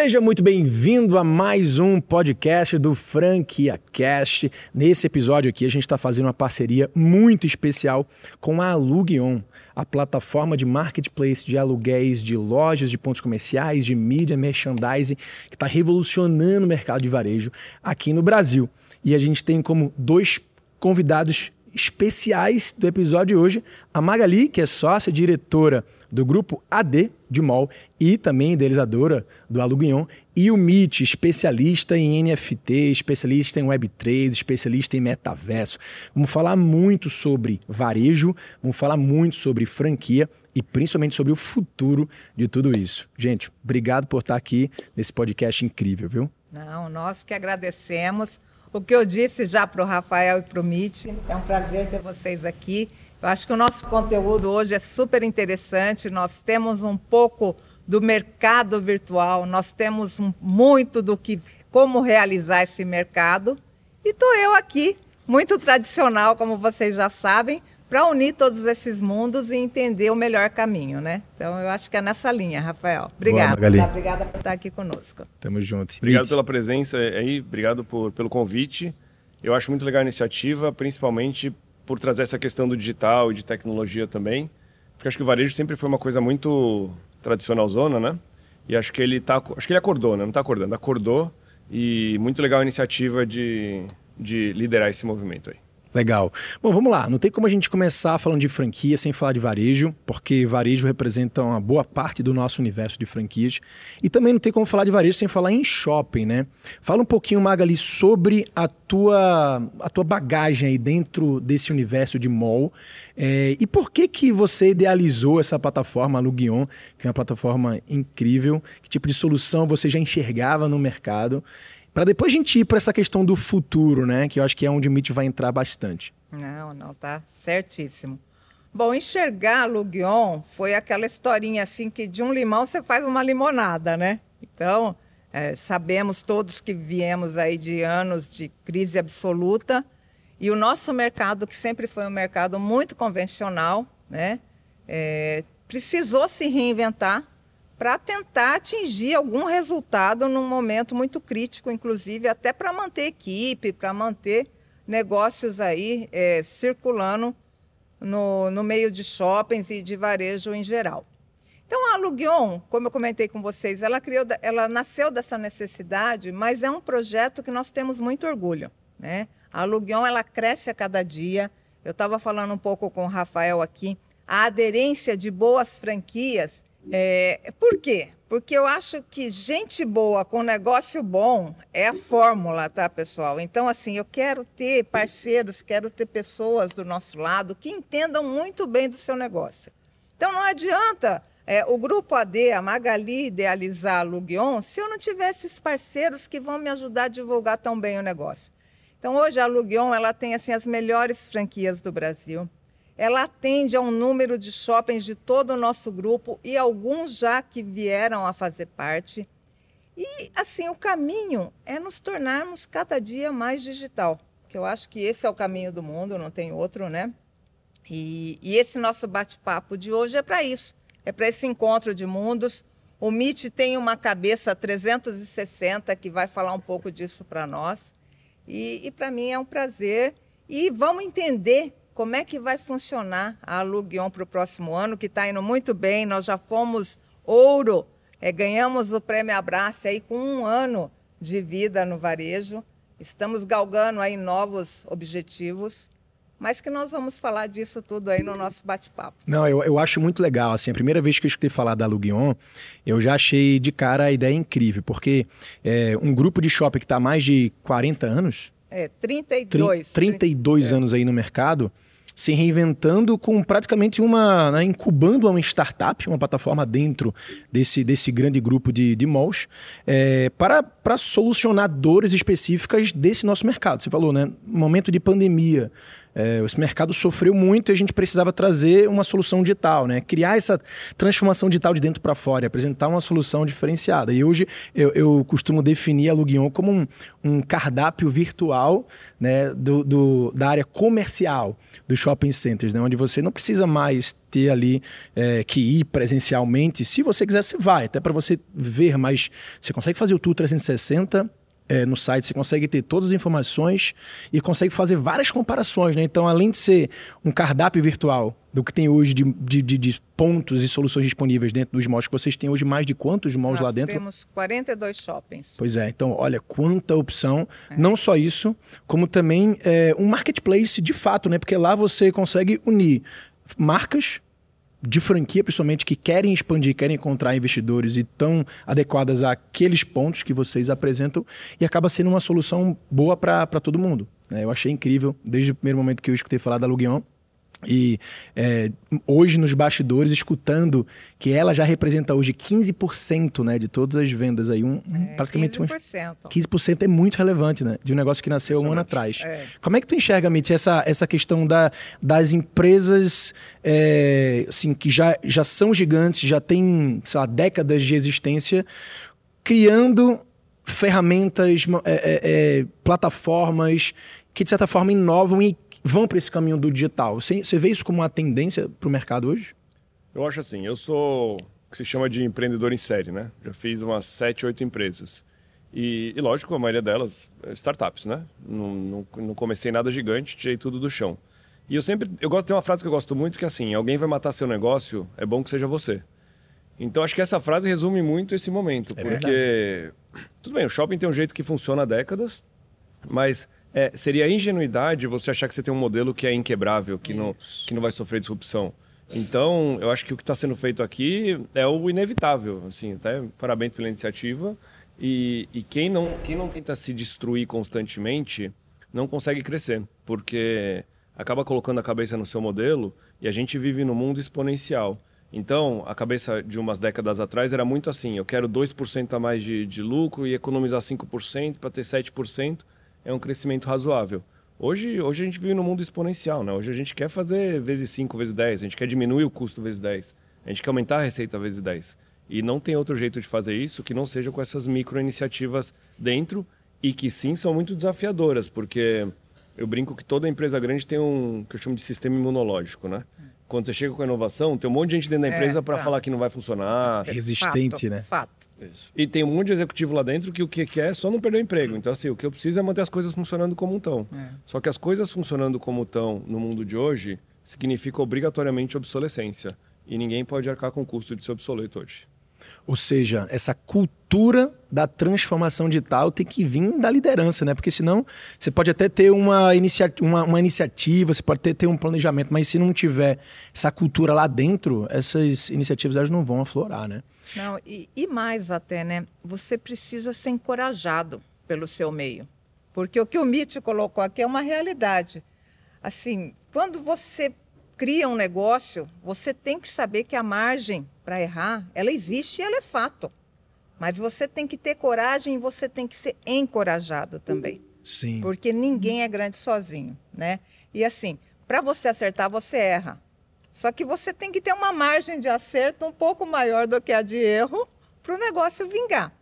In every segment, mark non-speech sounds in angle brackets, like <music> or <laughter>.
Seja muito bem-vindo a mais um podcast do Franquia Cast. Nesse episódio aqui, a gente está fazendo uma parceria muito especial com a Aluguion, a plataforma de marketplace de aluguéis de lojas, de pontos comerciais, de mídia, merchandising, que está revolucionando o mercado de varejo aqui no Brasil. E a gente tem como dois convidados especiais do episódio de hoje, a Magali, que é sócia diretora do grupo AD de MOL e também idealizadora do Aluguion, e o Mit, especialista em NFT, especialista em Web3, especialista em metaverso. Vamos falar muito sobre varejo, vamos falar muito sobre franquia e principalmente sobre o futuro de tudo isso. Gente, obrigado por estar aqui nesse podcast incrível, viu? Não, nós que agradecemos. O que eu disse já para o Rafael e para o Mitch, é um prazer ter vocês aqui. Eu acho que o nosso conteúdo hoje é super interessante. Nós temos um pouco do mercado virtual, nós temos muito do que como realizar esse mercado. E estou eu aqui, muito tradicional, como vocês já sabem, para unir todos esses mundos e entender o melhor caminho, né? Então eu acho que é nessa linha, Rafael. Obrigada. Boa, tá? Obrigada por estar aqui conosco. Tamo junto. Obrigado It's. pela presença aí, obrigado por, pelo convite. Eu acho muito legal a iniciativa, principalmente por trazer essa questão do digital e de tecnologia também. Porque acho que o varejo sempre foi uma coisa muito tradicional zona, né? E acho que ele tá, acho que ele acordou, né? Não está acordando, acordou e muito legal a iniciativa de, de liderar esse movimento aí. Legal. Bom, vamos lá. Não tem como a gente começar falando de franquia sem falar de varejo, porque varejo representa uma boa parte do nosso universo de franquias. E também não tem como falar de varejo sem falar em shopping, né? Fala um pouquinho, Magali, sobre a tua, a tua bagagem aí dentro desse universo de mall. É, e por que que você idealizou essa plataforma, a Lugion, que é uma plataforma incrível? Que tipo de solução você já enxergava no mercado? Para depois a gente ir para essa questão do futuro, né? Que eu acho que é onde o Mitch vai entrar bastante. Não, não, tá certíssimo. Bom, enxergar Lugion foi aquela historinha assim que de um limão você faz uma limonada, né? Então, é, sabemos todos que viemos aí de anos de crise absoluta e o nosso mercado, que sempre foi um mercado muito convencional, né? É, precisou se reinventar para tentar atingir algum resultado num momento muito crítico, inclusive até para manter equipe, para manter negócios aí é, circulando no, no meio de shoppings e de varejo em geral. Então a Lugion, como eu comentei com vocês, ela criou, ela nasceu dessa necessidade, mas é um projeto que nós temos muito orgulho, né? A Lugion ela cresce a cada dia. Eu estava falando um pouco com o Rafael aqui, a aderência de boas franquias é, por quê? Porque eu acho que gente boa com negócio bom é a fórmula, tá, pessoal? Então, assim, eu quero ter parceiros, quero ter pessoas do nosso lado que entendam muito bem do seu negócio. Então, não adianta é, o grupo AD, a Magali, idealizar a Lugion se eu não tiver esses parceiros que vão me ajudar a divulgar tão bem o negócio. Então, hoje a Lugion ela tem assim as melhores franquias do Brasil. Ela atende a um número de shoppings de todo o nosso grupo e alguns já que vieram a fazer parte. E, assim, o caminho é nos tornarmos cada dia mais digital, que eu acho que esse é o caminho do mundo, não tem outro, né? E, e esse nosso bate-papo de hoje é para isso, é para esse encontro de mundos. O MIT tem uma cabeça 360 que vai falar um pouco disso para nós. E, e para mim é um prazer. E vamos entender como é que vai funcionar a Aluguion para o próximo ano, que está indo muito bem. Nós já fomos ouro, é, ganhamos o Prêmio Abraço aí com um ano de vida no varejo. Estamos galgando aí novos objetivos mas que nós vamos falar disso tudo aí no nosso bate-papo. Não, eu, eu acho muito legal. Assim, a primeira vez que eu escutei falar da Luguion, eu já achei de cara a ideia incrível, porque é, um grupo de shopping que está há mais de 40 anos. É, 32. 32 30, anos é. aí no mercado se reinventando com praticamente uma. Né, incubando uma startup, uma plataforma dentro desse, desse grande grupo de, de malls, é, para, para solucionar dores específicas desse nosso mercado. Você falou, né? Momento de pandemia. É, esse mercado sofreu muito e a gente precisava trazer uma solução digital, né? Criar essa transformação digital de dentro para fora, apresentar uma solução diferenciada. E hoje eu, eu costumo definir a Lugion como um, um cardápio virtual né, do, do, da área comercial dos shopping centers, né? onde você não precisa mais ter ali é, que ir presencialmente. Se você quiser, você vai, até para você ver, mas você consegue fazer o tour 360 é, no site, você consegue ter todas as informações e consegue fazer várias comparações. Né? Então, além de ser um cardápio virtual do que tem hoje de, de, de, de pontos e soluções disponíveis dentro dos malls, que vocês têm hoje mais de quantos malls Nós lá dentro? temos 42 shoppings. Pois é, então olha quanta opção. É. Não só isso, como também é, um marketplace de fato, né? Porque lá você consegue unir marcas de franquia, principalmente, que querem expandir, querem encontrar investidores e estão adequadas àqueles pontos que vocês apresentam e acaba sendo uma solução boa para todo mundo. Né? Eu achei incrível, desde o primeiro momento que eu escutei falar da Luguion, e é, hoje nos bastidores, escutando que ela já representa hoje 15% né, de todas as vendas aí, um, é, praticamente 15%. 15% é muito relevante, né? De um negócio que nasceu um ano atrás. É. Como é que tu enxerga, Mitch, essa, essa questão da, das empresas é, assim, que já, já são gigantes, já têm, sei lá, décadas de existência, criando ferramentas, é, é, plataformas que de certa forma inovam e vão para esse caminho do digital. Você, você vê isso como uma tendência para o mercado hoje? Eu acho assim, eu sou o que se chama de empreendedor em série, né? Já fiz umas sete, oito empresas. E, e, lógico, a maioria delas é startups, né? Não, não, não, comecei nada gigante, tirei tudo do chão. E eu sempre, eu gosto, tem uma frase que eu gosto muito que é assim, alguém vai matar seu negócio, é bom que seja você. Então acho que essa frase resume muito esse momento, é porque verdade. tudo bem, o shopping tem um jeito que funciona há décadas, mas é, seria ingenuidade você achar que você tem um modelo que é inquebrável, que, não, que não vai sofrer disrupção. Então, eu acho que o que está sendo feito aqui é o inevitável. Assim, até parabéns pela iniciativa. E, e quem, não, quem não tenta se destruir constantemente não consegue crescer, porque acaba colocando a cabeça no seu modelo e a gente vive num mundo exponencial. Então, a cabeça de umas décadas atrás era muito assim: eu quero 2% a mais de, de lucro e economizar 5% para ter 7% é um crescimento razoável. Hoje, hoje a gente vive no mundo exponencial, né? Hoje a gente quer fazer vezes 5, vezes 10, a gente quer diminuir o custo vezes 10, a gente quer aumentar a receita vezes 10. E não tem outro jeito de fazer isso que não seja com essas micro iniciativas dentro e que sim são muito desafiadoras, porque eu brinco que toda empresa grande tem um que eu chamo de sistema imunológico, né? Quando você chega com a inovação, tem um monte de gente dentro da é, empresa é, para tá. falar que não vai funcionar. Resistente, fato, né? Fato. Isso. E tem um monte de executivo lá dentro que o que quer é só não perder o emprego. Então, assim, o que eu preciso é manter as coisas funcionando como estão. É. Só que as coisas funcionando como estão no mundo de hoje significa obrigatoriamente obsolescência. E ninguém pode arcar com o custo de ser obsoleto hoje. Ou seja, essa cultura da transformação digital tem que vir da liderança, né? Porque senão você pode até ter uma, inicia uma, uma iniciativa, você pode ter, ter um planejamento, mas se não tiver essa cultura lá dentro, essas iniciativas elas não vão aflorar, né? Não, e, e mais até, né? Você precisa ser encorajado pelo seu meio. Porque o que o Mitch colocou aqui é uma realidade. Assim, quando você cria um negócio, você tem que saber que a margem para errar, ela existe e ela é fato. Mas você tem que ter coragem e você tem que ser encorajado também. Sim. Porque ninguém é grande sozinho, né? E assim, para você acertar, você erra. Só que você tem que ter uma margem de acerto um pouco maior do que a de erro para o negócio vingar.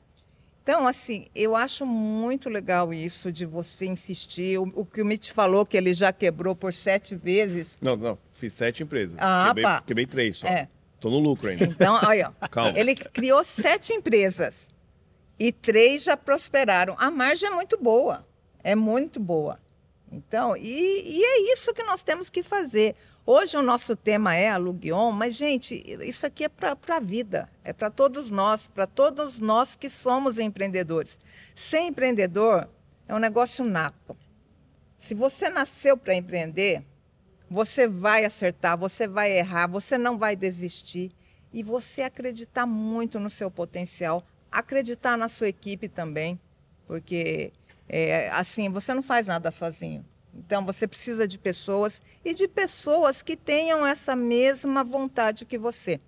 Então, assim, eu acho muito legal isso de você insistir. O, o, que o Mitch falou, que ele já quebrou por sete vezes. Não, não, fiz sete empresas. Ah, quebrei, pá. quebrei três só. É. Tô no lucro ainda. Então, olha, <laughs> Calma. ele criou sete empresas e três já prosperaram. A margem é muito boa, é muito boa. Então, e, e é isso que nós temos que fazer. Hoje o nosso tema é aluguion, mas, gente, isso aqui é para a vida, é para todos nós, para todos nós que somos empreendedores. Ser empreendedor é um negócio nato. Se você nasceu para empreender, você vai acertar, você vai errar, você não vai desistir. E você acreditar muito no seu potencial, acreditar na sua equipe também, porque é, assim, você não faz nada sozinho. Então, você precisa de pessoas e de pessoas que tenham essa mesma vontade que você.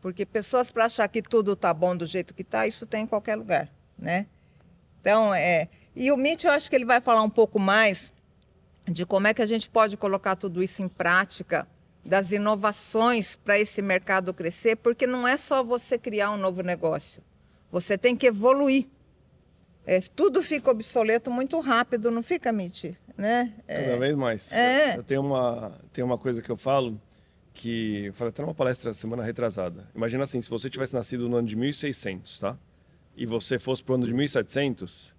Porque pessoas para achar que tudo está bom do jeito que está, isso tem em qualquer lugar, né? Então, é... E o Mitch, eu acho que ele vai falar um pouco mais de como é que a gente pode colocar tudo isso em prática, das inovações para esse mercado crescer, porque não é só você criar um novo negócio. Você tem que evoluir. É, tudo fica obsoleto muito rápido, não fica, Mitch? Né? É, Cada vez mais. É. Eu tenho uma, tenho uma coisa que eu falo, que eu falei até numa palestra semana retrasada. Imagina assim, se você tivesse nascido no ano de 1600, tá? E você fosse pro ano de 1700,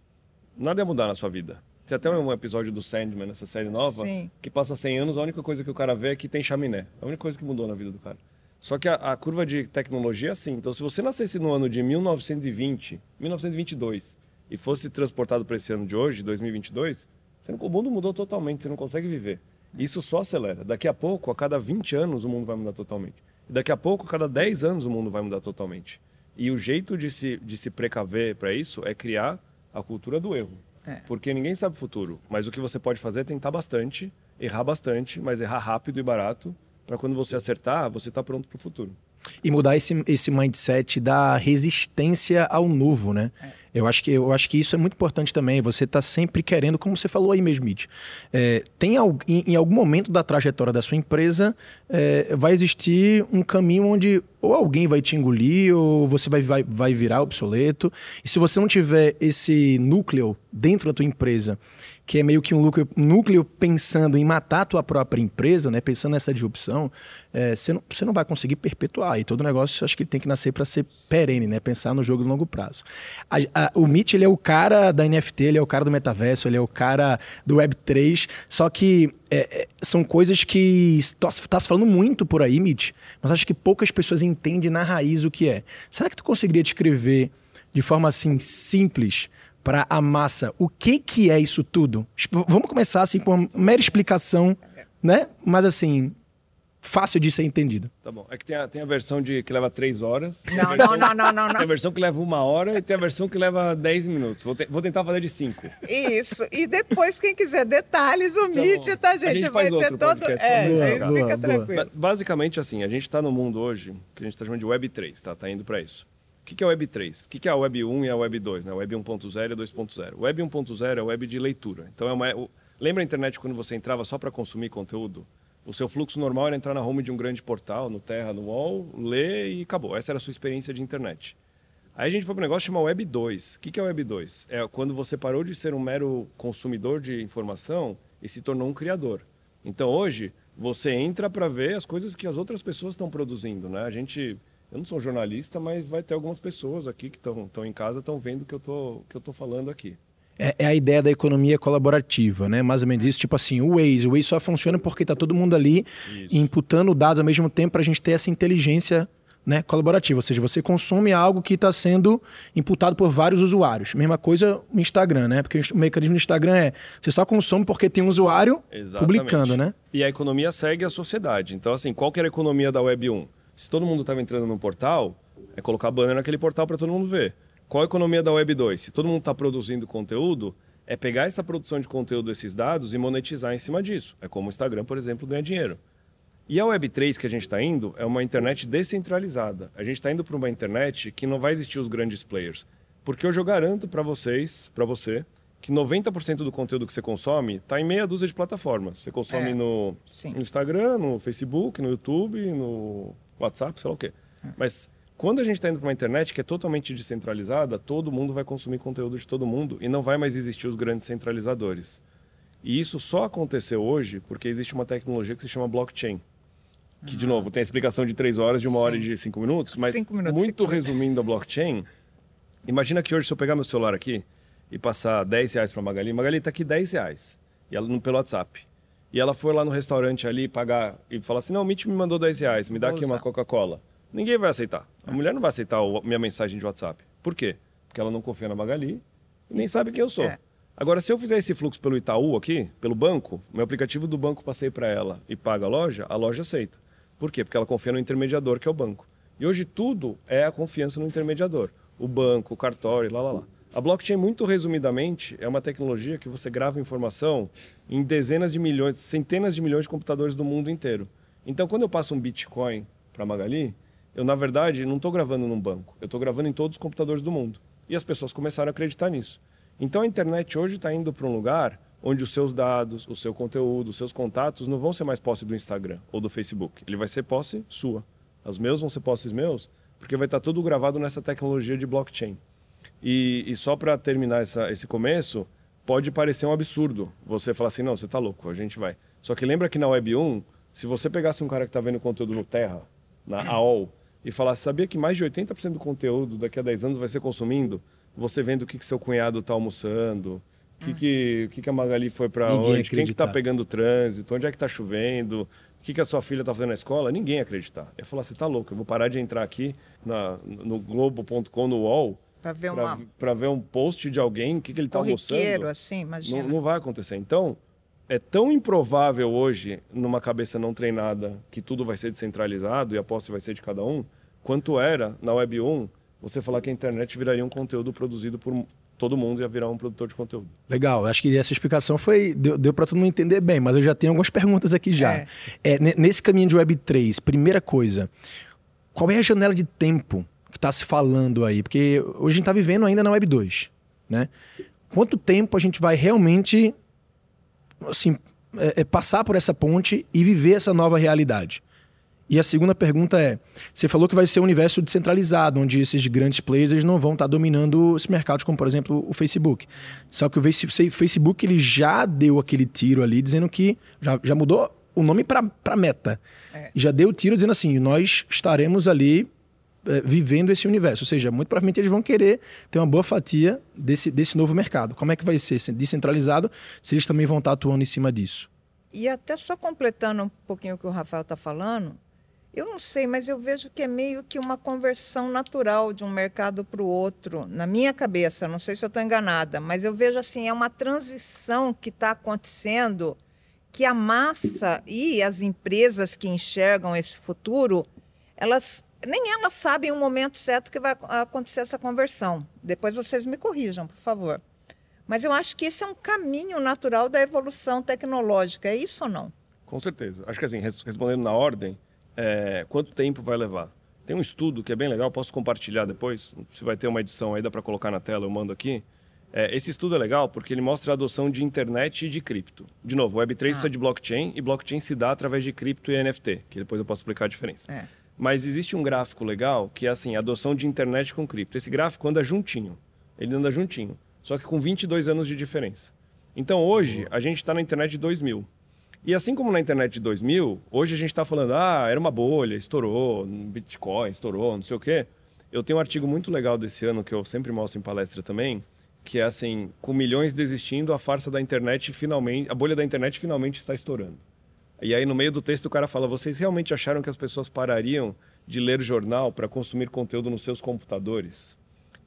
nada ia mudar na sua vida. Tem até um episódio do Sandman, nessa série nova, Sim. que passa 100 anos, a única coisa que o cara vê é que tem chaminé. A única coisa que mudou na vida do cara. Só que a, a curva de tecnologia é assim. Então, se você nascesse no ano de 1920, 1922, e fosse transportado para esse ano de hoje, 2022, você não, o mundo mudou totalmente, você não consegue viver. Isso só acelera. Daqui a pouco, a cada 20 anos, o mundo vai mudar totalmente. E daqui a pouco, a cada 10 anos, o mundo vai mudar totalmente. E o jeito de se, de se precaver para isso é criar a cultura do erro. É. Porque ninguém sabe o futuro. Mas o que você pode fazer é tentar bastante, errar bastante, mas errar rápido e barato, para quando você acertar, você está pronto para o futuro. E mudar esse, esse mindset da resistência ao novo, né? Eu, acho que, eu acho que isso é muito importante também. Você tá sempre querendo, como você falou aí mesmo, Mitch, é, tem em, em algum momento da trajetória da sua empresa é, vai existir um caminho onde ou alguém vai te engolir ou você vai, vai, vai virar obsoleto. E se você não tiver esse núcleo dentro da tua empresa, que é meio que um núcleo, núcleo pensando em matar a tua própria empresa, né? Pensando nessa disrupção, é, você, não, você não vai conseguir perpetuar. E todo negócio, acho que tem que nascer para ser perene, né? Pensar no jogo de longo prazo. A- o Mitch, ele é o cara da NFT, ele é o cara do metaverso, ele é o cara do Web3, só que é, é, são coisas que está se falando muito por aí, Mitch, mas acho que poucas pessoas entendem na raiz o que é. Será que tu conseguiria descrever de forma assim simples para a massa o que que é isso tudo? Exp- Vamos começar assim com uma mera explicação, né? Mas assim, fácil de ser entendido. Tá bom. É que tem a, tem a versão de que leva 3 horas. Não, não, não, não, não, Tem a versão que leva uma hora e tem a versão que leva 10 minutos. Vou, te- vou tentar fazer de 5. Isso. E depois, quem quiser detalhes, o Meet, tá, A gente? gente vai faz ter todo. podcast É, sobre aí isso. fica Boa, boa. tranquilo. Basicamente assim, a gente está no mundo hoje que a gente está chamando de Web 3, tá? Tá indo para isso. O que, que é a Web 3? O que, que é a Web 1 e a Web 2, né? Web 1.0 e 2.0. O Web 1.0 é a web de leitura. Então é uma lembra a internet quando você entrava só para consumir conteúdo? O seu fluxo normal era entrar na home de um grande portal, no Terra, no UOL, ler e acabou. Essa era a sua experiência de internet. Aí a gente foi para um negócio chamado Web 2. O que, é Web 2? É quando você parou de ser um mero consumidor de informação e se tornou um criador. Então hoje você entra para ver as coisas que as outras pessoas estão produzindo, né? A gente, eu não sou jornalista, mas vai ter algumas pessoas aqui que estão em casa estão vendo o que eu tô falando aqui. É, é a ideia da economia colaborativa, né? Mais ou menos isso, tipo assim, o Waze. O Waze só funciona porque tá todo mundo ali Isso. imputando dados ao mesmo tempo para a gente ter essa inteligência né, colaborativa. Ou seja, você consome algo que está sendo imputado por vários usuários. Mesma coisa o Instagram, né? Porque o mecanismo do Instagram é você só consome porque tem um usuário publicando, né? E a economia segue a sociedade. Então, assim, qual que era a economia da Web 1? Se todo mundo estava entrando num portal, é colocar banner naquele portal para todo mundo ver. Qual a economia da Web 2? Se todo mundo está produzindo conteúdo, é pegar essa produção de conteúdo desses dados e monetizar em cima disso. É como o Instagram, por exemplo, ganha dinheiro. E a Web 3 que a gente está indo é uma internet descentralizada. A gente está indo para uma internet que não vai existir os grandes players. Porque eu já garanto para vocês, para você, que 90% do conteúdo que você consome está em meia dúzia de plataformas. Você consome É, no, no Instagram, no Facebook, no YouTube, no WhatsApp, sei lá o quê. Mas quando a gente está indo para uma internet que é totalmente descentralizada, todo mundo vai consumir conteúdo de todo mundo e não vai mais existir os grandes centralizadores. E isso só aconteceu hoje porque existe uma tecnologia que se chama blockchain. Que, de novo, tem a explicação de três horas, de uma hora e de cinco minutos, mas Cinco minutos, muito resumindo a blockchain, imagina que hoje se eu pegar meu celular aqui e passar 10 reais para Magali, Magali tá aqui 10 reais, e ela pelo WhatsApp. E ela for lá no restaurante ali pagar e falar assim, não, o Mitch me mandou 10 reais, me dá Vou aqui uma usar. Coca-Cola. Ninguém vai aceitar. A mulher não vai aceitar o- minha mensagem de WhatsApp. Por quê? Porque ela não confia na Magali e nem sabe quem eu sou. É. Agora, se eu fizer esse fluxo pelo Itaú aqui, pelo banco, meu aplicativo do banco passei para ela e paga a loja, a loja aceita. Por quê? Porque ela confia no intermediador, que é o banco. E hoje tudo é a confiança no intermediador. O banco, o cartório, lá, lá, lá. A blockchain, muito resumidamente, é uma tecnologia que você grava informação em dezenas de milhões, centenas de milhões de computadores do mundo inteiro. Então, quando eu passo um Bitcoin para Magali, eu, na verdade, não estou gravando num banco. Eu estou gravando em todos os computadores do mundo. E as pessoas começaram a acreditar nisso. Então, a internet hoje está indo para um lugar onde os seus dados, o seu conteúdo, os seus contatos não vão ser mais posse do Instagram ou do Facebook. Ele vai ser posse sua. Os meus vão ser posses meus, porque vai estar tudo gravado nessa tecnologia de blockchain. E, e só para terminar essa, esse começo, pode parecer um absurdo você falar assim: não, você está louco, a gente vai. Só que lembra que na Web 1, Se você pegasse um cara que está vendo conteúdo no Terra, na AOL, e falasse, sabia que mais de 80% do conteúdo daqui a 10 anos vai ser consumindo? Você vendo o que, que seu cunhado está almoçando, o que, que, que, que a Magali foi para onde, quem que está pegando trânsito, onde é que está chovendo, o que, que a sua filha está fazendo na escola, ninguém acreditar. Ia falar, você está louco, eu vou parar de entrar aqui na, no Globo.com, no UOL, para ver, uma... ver um post de alguém, o que, que ele está almoçando. assim, imagina. Não, não vai acontecer. Então, é tão improvável hoje, numa cabeça não treinada, que tudo vai ser descentralizado e a posse vai ser de cada um, quanto era na Web 1 você falar que a internet viraria um conteúdo produzido por todo mundo ia virar um produtor de conteúdo. Legal, acho que essa explicação foi deu, deu para todo mundo entender bem, mas eu já tenho algumas perguntas aqui já. É. É, nesse caminho de Web 3, primeira coisa, qual é a janela de tempo que está se falando aí? Porque hoje a gente está vivendo ainda na Web 2, né? Quanto tempo a gente vai realmente assim, é, é passar por essa ponte e viver essa nova realidade? E a segunda pergunta é: você falou que vai ser um universo descentralizado, onde esses grandes players eles não vão estar dominando os mercados, como por exemplo o Facebook. Só que o Facebook ele já deu aquele tiro ali, dizendo que já, já mudou o nome para Meta. É. E já deu o tiro dizendo assim: nós estaremos ali é, vivendo esse universo. Ou seja, muito provavelmente eles vão querer ter uma boa fatia desse, desse novo mercado. Como é que vai ser descentralizado se eles também vão estar atuando em cima disso? E até só completando um pouquinho o que o Rafael está falando, eu não sei, mas eu vejo que é meio que uma conversão natural de um mercado para o outro, na minha cabeça. Não sei se eu estou enganada, mas eu vejo assim, é uma transição que está acontecendo que a massa e as empresas que enxergam esse futuro, elas nem elas sabem o momento certo que vai acontecer essa conversão. Depois vocês me corrijam, por favor. Mas eu acho que esse é um caminho natural da evolução tecnológica. É isso ou não? Com certeza. Acho que assim, respondendo na ordem, é, quanto tempo vai levar. Tem um estudo que é bem legal, posso compartilhar depois. Se vai ter uma edição aí, dá para colocar na tela, eu mando aqui. É, esse estudo é legal porque ele mostra a adoção de internet e de cripto. De novo, Web3 ah. precisa de blockchain e blockchain se dá através de cripto e NFT, que depois eu posso explicar a diferença. É. Mas existe um gráfico legal que é assim, adoção de internet com cripto. Esse gráfico anda juntinho. Ele anda juntinho. Só que com 22 anos de diferença. Então hoje, a gente está na internet de 2000. E assim como na internet de 2000, hoje a gente está falando, ah, era uma bolha, estourou, Bitcoin estourou, não sei o quê. Eu tenho um artigo muito legal desse ano que eu sempre mostro em palestra também, que é assim, com milhões desistindo, a farsa da internet finalmente, a bolha da internet finalmente está estourando. E aí no meio do texto o cara fala, vocês realmente acharam que as pessoas parariam de ler jornal para consumir conteúdo nos seus computadores?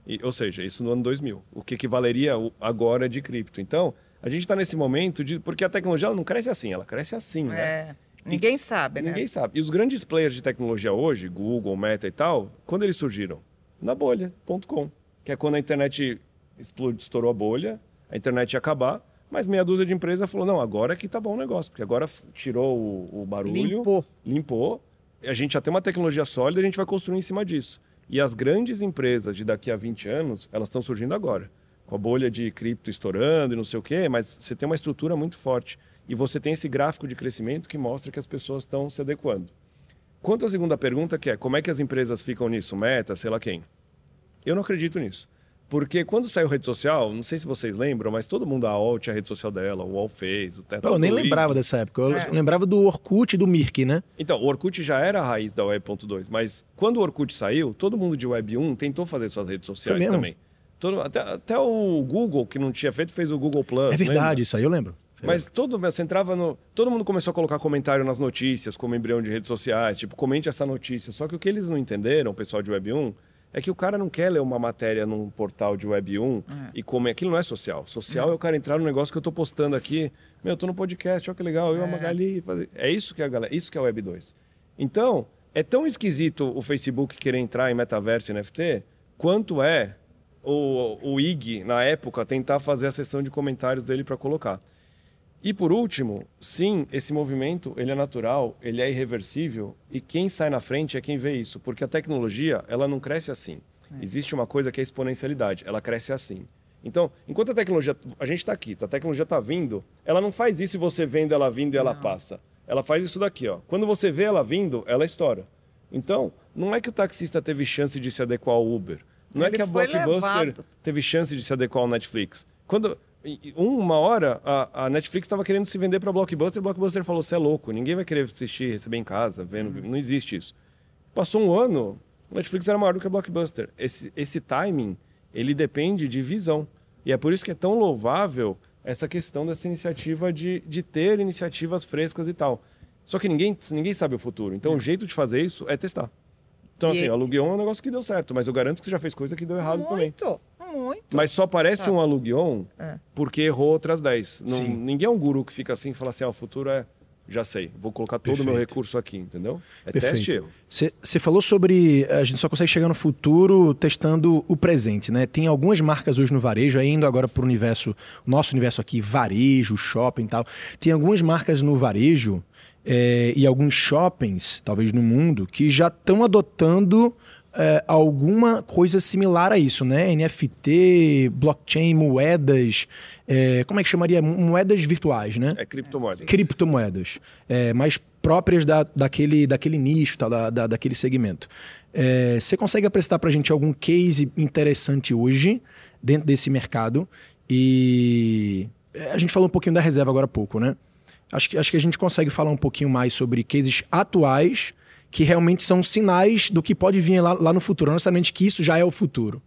E, ou seja, isso no ano 2000, o que equivaleria agora de cripto. Então, a gente está nesse momento de. Porque a tecnologia não cresce assim, ela cresce assim, né? É. Ninguém sabe, né? Ninguém sabe. E os grandes players de tecnologia hoje, Google, Meta e tal, quando eles surgiram? Na bolha.com. Que é quando a internet explodiu, estourou a bolha, a internet ia acabar, mas meia dúzia de empresas falou: não, agora que tá bom o negócio, porque agora tirou o, o barulho. Limpou. Limpou. A gente já tem uma tecnologia sólida a gente vai construir em cima disso. E as grandes empresas de daqui a 20 anos, elas estão surgindo agora com a bolha de cripto estourando e não sei o quê, mas você tem uma estrutura muito forte. E você tem esse gráfico de crescimento que mostra que as pessoas estão se adequando. Quanto à segunda pergunta, que é como é que as empresas ficam nisso? Meta, sei lá quem. Eu não acredito nisso. Porque quando saiu rede social, não sei se vocês lembram, mas todo mundo, a AOL tinha a rede social dela, o UOL fez, o Teto. Eu nem lembrava dessa época. Eu é. lembrava do Orkut e do Mirk, né? Então, o Orkut já era a raiz da Web.2, mas quando o Orkut saiu, todo mundo de Web 1 tentou fazer suas redes sociais também. Todo, até, até o Google, que não tinha feito, fez o Google Plus. É verdade, lembra? isso aí eu lembro. Mas todo, você entrava no. Todo mundo começou a colocar comentário nas notícias, como embrião de redes sociais, tipo, comente essa notícia. Só que o que eles não entenderam, o pessoal de Web 1, é que o cara não quer ler uma matéria num portal de Web 1 é. e como aquilo não é social. Social é. é o cara entrar no negócio que eu tô postando aqui. Meu, eu tô no podcast, olha que legal, eu, é. a Magali. É isso que é a galera, isso que é o Web 2. Então, é tão esquisito o Facebook querer entrar em metaverso e NFT, quanto é o, o IG, na época, tentar fazer a sessão de comentários dele para colocar. E por último, sim, esse movimento ele é natural, ele é irreversível e quem sai na frente é quem vê isso, porque a tecnologia ela não cresce assim. É. Existe uma coisa que é a exponencialidade, ela cresce assim. Então, enquanto a tecnologia, a gente está aqui, a tecnologia está vindo, ela não faz isso e você vendo ela vindo e ela não. passa. Ela faz isso daqui, ó. Quando você vê ela vindo, ela estoura. Então, não é que o taxista teve chance de se adequar ao Uber. Não é Ele é que a Blockbuster levado. teve chance de se adequar ao Netflix. Quando uma hora a, a Netflix estava querendo se vender para Blockbuster, Blockbuster falou: "Você é louco, ninguém vai querer assistir, receber em casa, vendo, uhum. não existe isso". Passou um ano, a Netflix era maior do que a Blockbuster. Esse, esse timing, ele depende de visão. E é por isso que é tão louvável essa questão dessa iniciativa de, de ter iniciativas frescas e tal. Só que ninguém, ninguém sabe o futuro. Então, o jeito de fazer isso é testar. Então, assim, e... aluguel é um negócio que deu certo, mas eu garanto que você já fez coisa que deu errado muito, também. Muito, muito. Mas só parece sabe? um aluguel é. porque errou outras 10. Não, ninguém é um guru que fica assim e fala assim, ah, o futuro é já sei, vou colocar todo o meu recurso aqui, entendeu? É Perfeito. teste erro. Você falou sobre a gente só consegue chegar no futuro testando o presente, né? Tem algumas marcas hoje no varejo, indo agora para o universo, nosso universo aqui, varejo, shopping e tal. Tem algumas marcas no varejo é, e alguns shoppings, talvez no mundo, que já estão adotando é, alguma coisa similar a isso, né? NFT, blockchain, moedas, é, como é que chamaria? Moedas virtuais, né? É criptomoedas. Criptomoedas, é, mais próprias da, daquele, daquele nicho, tá, da, da, daquele segmento. É, você consegue apresentar para a gente algum case interessante hoje dentro desse mercado? E é, a gente falou um pouquinho da reserva agora há pouco, né? Acho que, acho que a gente consegue falar um pouquinho mais sobre cases atuais que realmente são sinais do que pode vir lá, lá no futuro, não necessariamente que isso já é o futuro.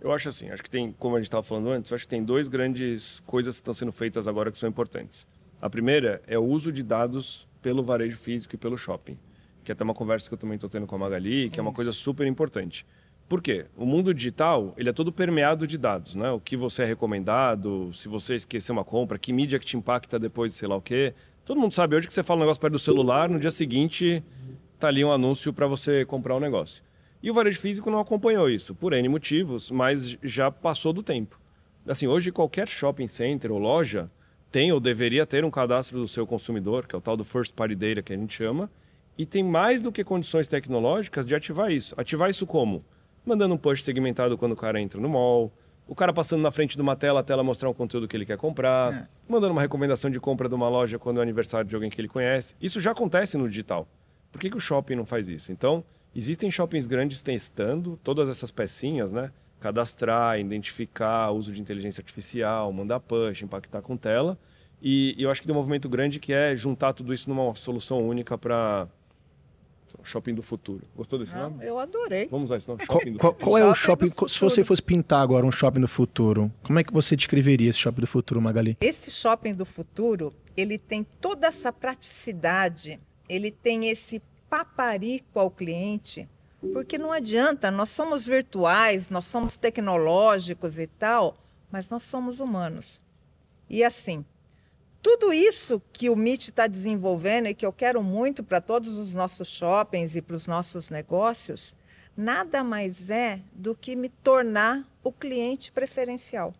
Eu acho assim, acho que tem, como a gente estava falando antes, eu acho que tem duas grandes coisas que estão sendo feitas agora que são importantes. A primeira é o uso de dados pelo varejo físico e pelo shopping, que é até uma conversa que eu também estou tendo com a Magali, que é uma coisa super importante. Por quê? O mundo digital, ele é todo permeado de dados, né? O que você é recomendado, se você esquecer uma compra, que mídia que te impacta depois de sei lá o quê. Todo mundo sabe hoje que você fala um negócio perto do celular, no dia seguinte tá ali um anúncio para você comprar um negócio. E o varejo físico não acompanhou isso, por N motivos, mas já passou do tempo. Assim, hoje qualquer shopping center ou loja tem ou deveria ter um cadastro do seu consumidor, que é o tal do first party data que a gente chama, e tem mais do que condições tecnológicas de ativar isso. Ativar isso como? Mandando um push segmentado quando o cara entra no mall, o cara passando na frente de uma tela, a tela mostrar um conteúdo que ele quer comprar, é. mandando uma recomendação de compra de uma loja quando é aniversário de alguém que ele conhece. Isso já acontece no digital. Por que, que o shopping não faz isso? Então, existem shoppings grandes testando todas essas pecinhas, né? Cadastrar, identificar, uso de inteligência artificial, mandar push, impactar com tela. E, e eu acho que tem um movimento grande que é juntar tudo isso numa solução única para Shopping do Futuro. Gostou desse Não, nome? Eu adorei. Vamos usar esse nome? Qual, qual, qual é o shopping? Se você fosse pintar agora um shopping do futuro, como é que você descreveria esse shopping do futuro, Magali? Esse shopping do futuro, ele tem toda essa praticidade ele tem esse paparico ao cliente, porque não adianta, nós somos virtuais, nós somos tecnológicos e tal, mas nós somos humanos. E assim, tudo isso que o MIT está desenvolvendo e que eu quero muito para todos os nossos shoppings e para os nossos negócios, nada mais é do que me tornar o cliente preferencial.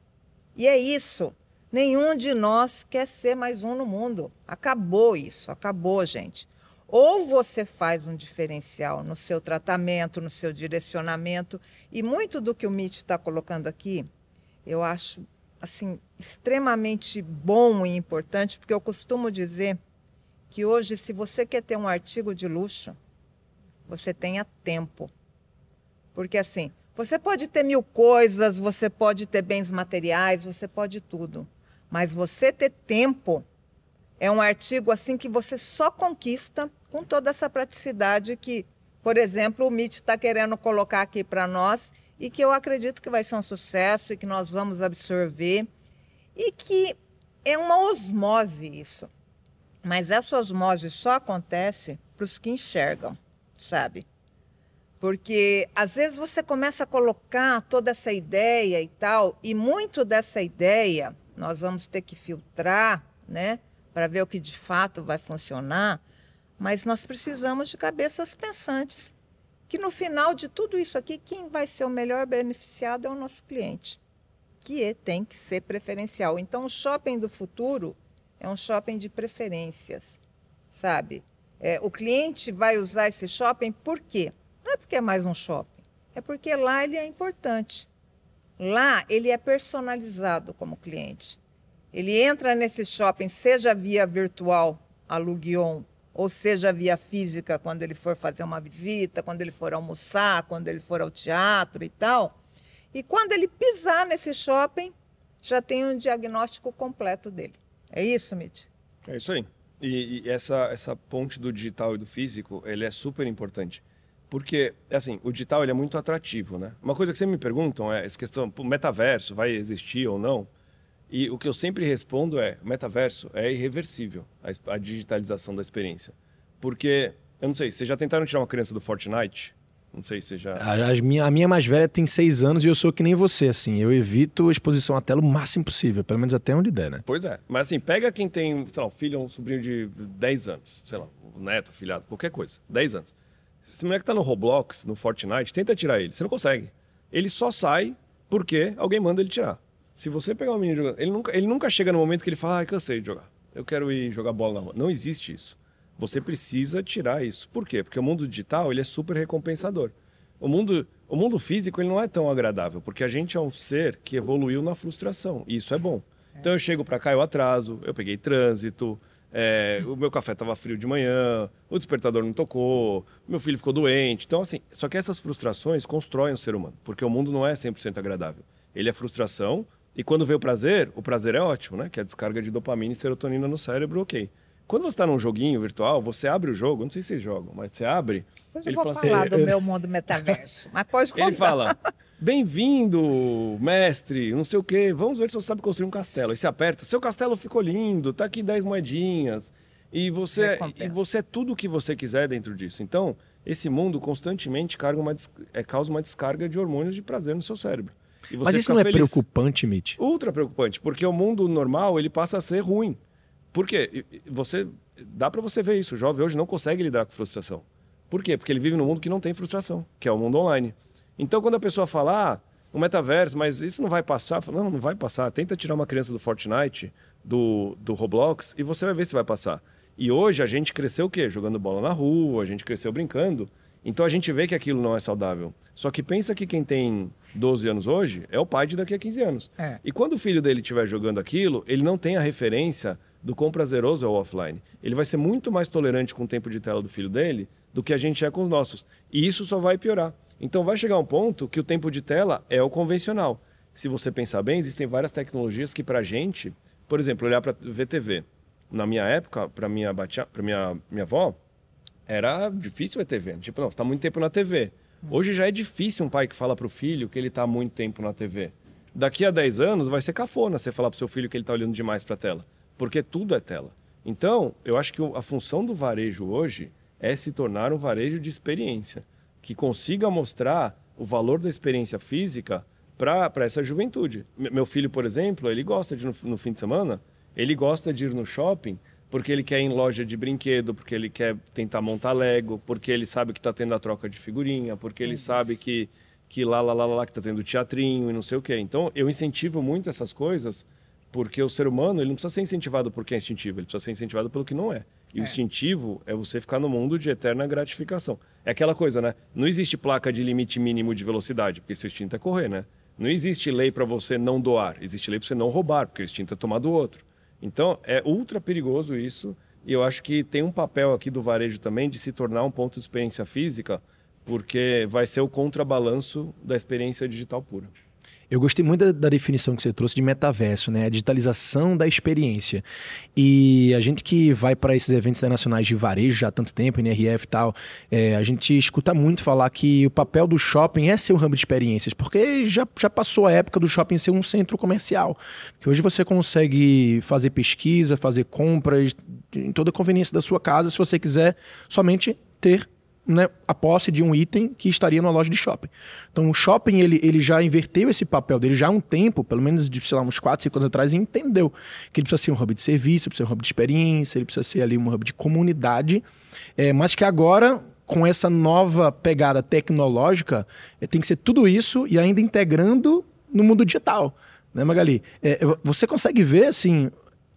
E é isso. Nenhum de nós quer ser mais um no mundo. Acabou isso, acabou, gente. Ou você faz um diferencial no seu tratamento, no seu direcionamento, e muito do que o MIT está colocando aqui, eu acho assim extremamente bom e importante, porque eu costumo dizer que hoje, se você quer ter um artigo de luxo, você tenha tempo. Porque assim, você pode ter mil coisas, você pode ter bens materiais, você pode tudo. Mas você ter tempo é um artigo assim que você só conquista com toda essa praticidade que, por exemplo, o MIT está querendo colocar aqui para nós e que eu acredito que vai ser um sucesso e que nós vamos absorver e que é uma osmose isso. Mas essa osmose só acontece para os que enxergam, sabe? Porque às vezes você começa a colocar toda essa ideia e tal, e muito dessa ideia nós vamos ter que filtrar, né, para ver o que de fato vai funcionar. Mas nós precisamos de cabeças pensantes, que no final de tudo isso aqui, quem vai ser o melhor beneficiado é o nosso cliente, que é, tem que ser preferencial. Então, o shopping do futuro é um shopping de preferências, sabe? É, o cliente vai usar esse shopping por quê? Não é porque é mais um shopping, é porque lá ele é importante. Lá ele é personalizado como cliente. Ele entra nesse shopping, seja via virtual, aluguion, ou seja via física, quando ele for fazer uma visita, quando ele for almoçar, quando ele for ao teatro e tal. E quando ele pisar nesse shopping, já tem um diagnóstico completo dele. É isso, Mitch? É isso aí. E, e, essa, essa ponte do digital e do físico, ele é super importante. Porque, assim, o digital ele é muito atrativo, né? Uma coisa que sempre me perguntam é essa questão, o metaverso vai existir ou não? E o que eu sempre respondo é, o metaverso é irreversível, a, a digitalização da experiência. Porque, eu não sei, vocês já tentaram tirar uma criança do Fortnite? Não sei se já. A, minha, a minha mais velha tem seis anos e eu sou que nem você, assim. Eu evito a exposição à tela o máximo possível, pelo menos até onde der, né? Pois é. Mas assim, pega quem tem, sei lá, um filho ou um sobrinho de 10 anos, sei lá, um neto, filhado, qualquer coisa, 10 anos. Se esse moleque tá no Roblox, no Fortnite, tenta tirar ele. Você não consegue. Ele só sai porque alguém manda ele tirar. Se você pegar um menino jogando, ele nunca, ele nunca chega no momento que ele fala, ah, cansei de jogar. Eu quero ir jogar bola na rua. Não existe isso. Você precisa tirar isso. Por quê? Porque o mundo digital ele é super recompensador. O mundo, o mundo físico ele não é tão agradável, porque a gente é um ser que evoluiu na frustração. E isso é bom. Então eu chego para cá, eu atraso, eu peguei trânsito, é, o meu café estava frio de manhã, o despertador não tocou, meu filho ficou doente. Então, assim, só que essas frustrações constroem o ser humano, porque o mundo não é 100% agradável. Ele é frustração, e quando vem o prazer, o prazer é ótimo, né? Que é a descarga de dopamina e serotonina no cérebro, ok. Quando você está num joguinho virtual, você abre o jogo, não sei se vocês jogam, mas você abre. Depois eu vou falar assim, do meu mundo metaverso, mas pode contar. Ele fala: Bem-vindo, mestre, não sei o quê, vamos ver se você sabe construir um castelo. Aí você aperta, seu castelo ficou lindo, tá aqui 10 moedinhas. E você, e você é tudo o que você quiser dentro disso. Então, esse mundo constantemente uma, é, causa uma descarga de hormônios de prazer no seu cérebro. Mas isso não é feliz. preocupante, Mitch? Ultra preocupante, porque o mundo normal ele passa a ser ruim. Por quê? Você dá para você ver isso. O jovem hoje não consegue lidar com frustração. Por quê? Porque ele vive num mundo que não tem frustração, que é o mundo online. Então, quando a pessoa fala, ah, o metaverso, mas isso não vai passar, falo, não, não vai passar. Tenta tirar uma criança do Fortnite, do, do Roblox, e você vai ver se vai passar. E hoje a gente cresceu o quê? Jogando bola na rua, a gente cresceu brincando. Então a gente vê que aquilo não é saudável. Só que pensa que quem tem 12 anos hoje é o pai de daqui a 15 anos. É. E quando o filho dele estiver jogando aquilo, ele não tem a referência do quão prazeroso é o offline. Ele vai ser muito mais tolerante com o tempo de tela do filho dele do que a gente é com os nossos. E isso só vai piorar. Então vai chegar um ponto que o tempo de tela é o convencional. Se você pensar bem, existem várias tecnologias que para a gente, por exemplo, olhar para VTV. Na minha época, para minha, minha, minha avó, era difícil ver TV. Tipo, não, você está muito tempo na TV. Hoje já é difícil um pai que fala para o filho que ele está muito tempo na TV. Daqui a 10 anos vai ser cafona você falar para o seu filho que ele está olhando demais para a tela, porque tudo é tela. Então, eu acho que a função do varejo hoje é se tornar um varejo de experiência, que consiga mostrar o valor da experiência física para essa juventude. Meu filho, por exemplo, ele gosta de, no, no fim de semana, ele gosta de ir no shopping porque ele quer ir em loja de brinquedo, porque ele quer tentar montar Lego, porque ele sabe que está tendo a troca de figurinha, porque ele Isso. sabe que, que lá, lá, lá, lá, que está tendo teatrinho e não sei o quê. Então, eu incentivo muito essas coisas, porque o ser humano ele não precisa ser incentivado por quem é instintivo, ele precisa ser incentivado pelo que não é. E é. o instintivo é você ficar no mundo de eterna gratificação. É aquela coisa, né? Não existe placa de limite mínimo de velocidade, porque seu instinto é correr, né? Não existe lei para você não doar, existe lei para você não roubar, porque o instinto é tomar do outro. Então, é ultra perigoso isso. E eu acho que tem um papel aqui do varejo também de se tornar um ponto de experiência física, porque vai ser o contrabalanço da experiência digital pura. Eu gostei muito da, da, definição que você trouxe de metaverso, né? A digitalização da experiência. E a gente que vai para esses eventos internacionais de varejo já há tanto tempo, NRF e tal, é, a gente escuta muito falar que o papel do shopping é ser um hub de experiências, porque já, já passou a época do shopping ser um centro comercial. Que hoje você consegue fazer pesquisa, fazer compras em toda a conveniência da sua casa, se você quiser somente ter né, a posse de um item que estaria numa loja de shopping. Então o shopping ele, ele já inverteu esse papel dele já há um tempo, pelo menos de sei lá, uns 4, 5 anos atrás, e entendeu que ele precisa ser um hub de serviço, precisa ser um hub de experiência, ele precisa ser ali um hub de comunidade, é, mas que agora com essa nova pegada tecnológica, é, tem que ser tudo isso e ainda integrando no mundo digital. Né, Magali? É, você consegue ver assim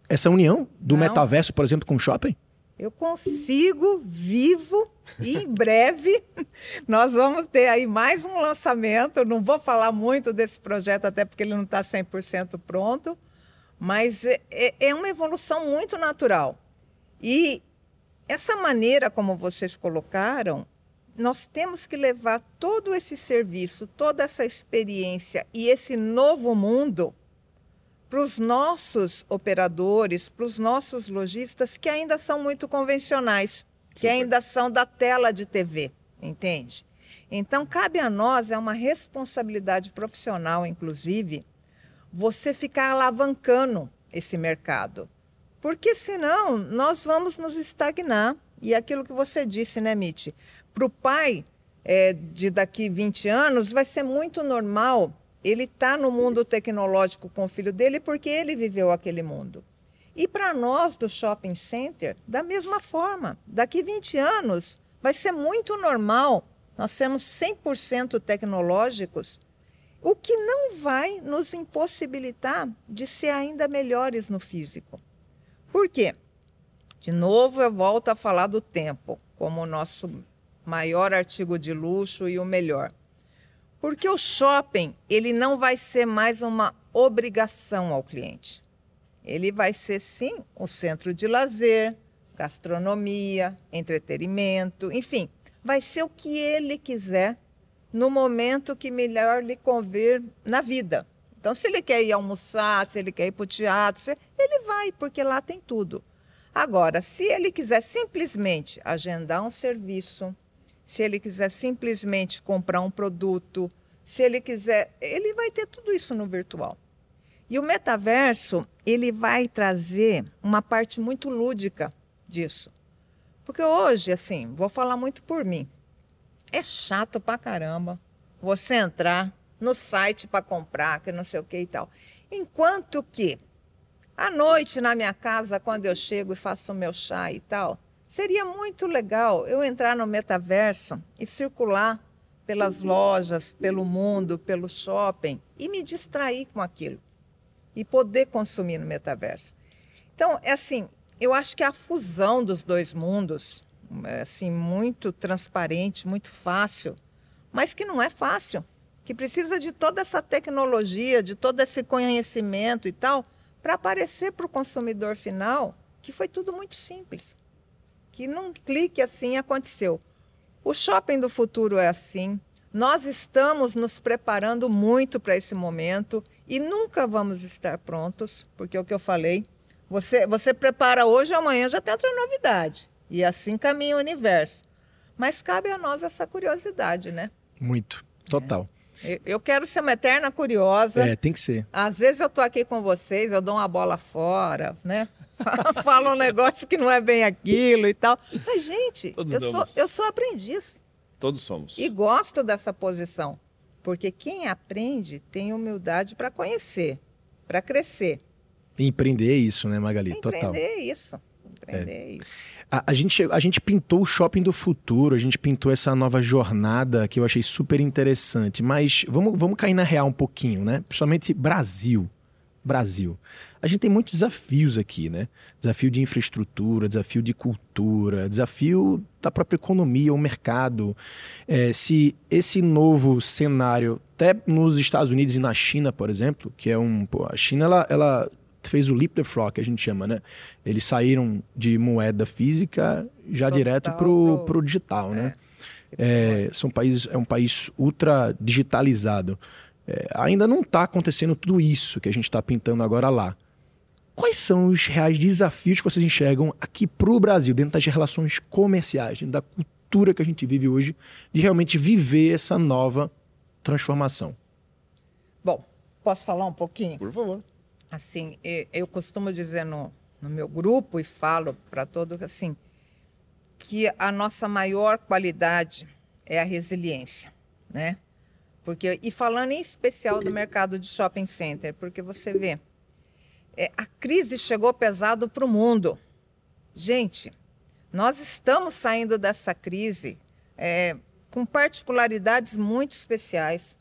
essa união do Não. metaverso, por exemplo, com o shopping? Eu consigo, vivo, e em breve <laughs> nós vamos ter aí mais um lançamento. Não vou falar muito desse projeto, até porque ele não está 100% pronto, mas é, é, é uma evolução muito natural. E essa maneira como vocês colocaram, nós temos que levar todo esse serviço, toda essa experiência e esse novo mundo para os nossos operadores, para os nossos lojistas que ainda são muito convencionais, que ainda são da tela de TV, entende? Então, cabe a nós, é uma responsabilidade profissional, inclusive, você ficar alavancando esse mercado. Porque senão nós vamos nos estagnar. E aquilo que você disse, né, Mitch? Para o pai é, de daqui 20 anos, vai ser muito normal ele estar tá no mundo tecnológico com o filho dele porque ele viveu aquele mundo. E para nós do shopping center, da mesma forma. Daqui 20 anos, vai ser muito normal nós sermos 100% tecnológicos, o que não vai nos impossibilitar de ser ainda melhores no físico. Por quê? De novo, eu volto a falar do tempo como o nosso maior artigo de luxo e o melhor. Porque o shopping, ele não vai ser mais uma obrigação ao cliente. Ele vai ser sim o centro de lazer, gastronomia, entretenimento, enfim, vai ser o que ele quiser no momento que melhor lhe convir na vida. Então, se ele quer ir almoçar, se ele quer ir para o teatro, ele vai, porque lá tem tudo. Agora, se ele quiser simplesmente agendar um serviço, se ele quiser simplesmente comprar um produto, se ele quiser, ele vai ter tudo isso no virtual. E o metaverso, ele vai trazer uma parte muito lúdica disso. Porque hoje, assim, vou falar muito por mim. É chato pra caramba você entrar no site para comprar, que não sei o que e tal. Enquanto que à noite na minha casa, quando eu chego e faço o meu chá e tal, seria muito legal eu entrar no metaverso e circular pelas lojas, pelo mundo, pelo shopping e me distrair com aquilo e poder consumir no metaverso. Então, é assim, eu acho que a fusão dos dois mundos, é assim, muito transparente, muito fácil, mas que não é fácil que precisa de toda essa tecnologia, de todo esse conhecimento e tal, para aparecer para o consumidor final que foi tudo muito simples. Que num clique assim aconteceu. O shopping do futuro é assim. Nós estamos nos preparando muito para esse momento e nunca vamos estar prontos, porque é o que eu falei. Você, você prepara hoje, amanhã já tem outra novidade. E assim caminha o universo. Mas cabe a nós essa curiosidade, né? Muito. Total. É. Eu quero ser uma eterna curiosa. É, tem que ser. Às vezes eu tô aqui com vocês, eu dou uma bola fora, né? <laughs> Falo um negócio que não é bem aquilo e tal. Mas, gente, eu sou, eu sou aprendiz. Todos somos. E gosto dessa posição. Porque quem aprende tem humildade para conhecer, para crescer. empreender é isso, né, Magali? Empreender Total. É isso. É, é isso. A, a, gente, a gente pintou o shopping do futuro, a gente pintou essa nova jornada que eu achei super interessante. Mas vamos, vamos cair na real um pouquinho, né? Principalmente Brasil. Brasil. A gente tem muitos desafios aqui, né? Desafio de infraestrutura, desafio de cultura, desafio da própria economia, o mercado. É, se esse novo cenário, até nos Estados Unidos e na China, por exemplo, que é um. Pô, a China ela, ela fez o leap the frog, que a gente chama, né? Eles saíram de moeda física já Total direto pro, pro digital, né? É, são países, é um país ultra digitalizado. É, ainda não está acontecendo tudo isso que a gente está pintando agora lá. Quais são os reais desafios que vocês enxergam aqui para o Brasil, dentro das relações comerciais, dentro da cultura que a gente vive hoje, de realmente viver essa nova transformação? Bom, posso falar um pouquinho? Por favor. Assim, eu costumo dizer no, no meu grupo e falo para todos assim, que a nossa maior qualidade é a resiliência, né? Porque, e falando em especial do mercado de shopping center, porque você vê, é, a crise chegou pesado para o mundo. Gente, nós estamos saindo dessa crise é, com particularidades muito especiais.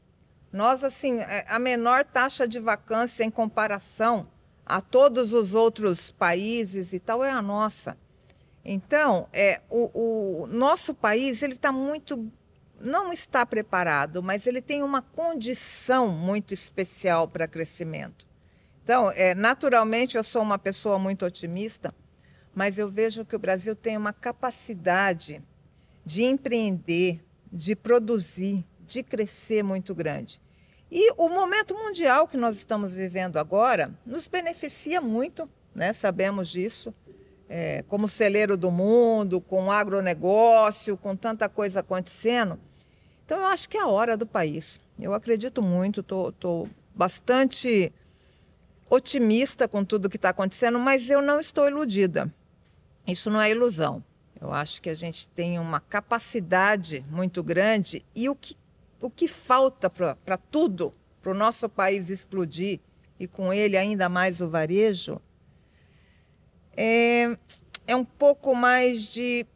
Nós, assim, é, a menor taxa de vacância em comparação a todos os outros países e tal é a nossa. Então, é, o, o nosso país ele está muito, não está preparado, mas ele tem uma condição muito especial para crescimento. Então, é, naturalmente, eu sou uma pessoa muito otimista, mas eu vejo que o Brasil tem uma capacidade de empreender, de produzir, de crescer muito grande. E o momento mundial que nós estamos vivendo agora nos beneficia muito, né? sabemos disso, é, como celeiro do mundo, com agronegócio, com tanta coisa acontecendo. Então, eu acho que é a hora do país. Eu acredito muito, estou bastante otimista com tudo que está acontecendo, mas eu não estou iludida. Isso não é ilusão. Eu acho que a gente tem uma capacidade muito grande e o que o que falta para tudo, para o nosso país explodir e com ele ainda mais o varejo, é, é um pouco mais de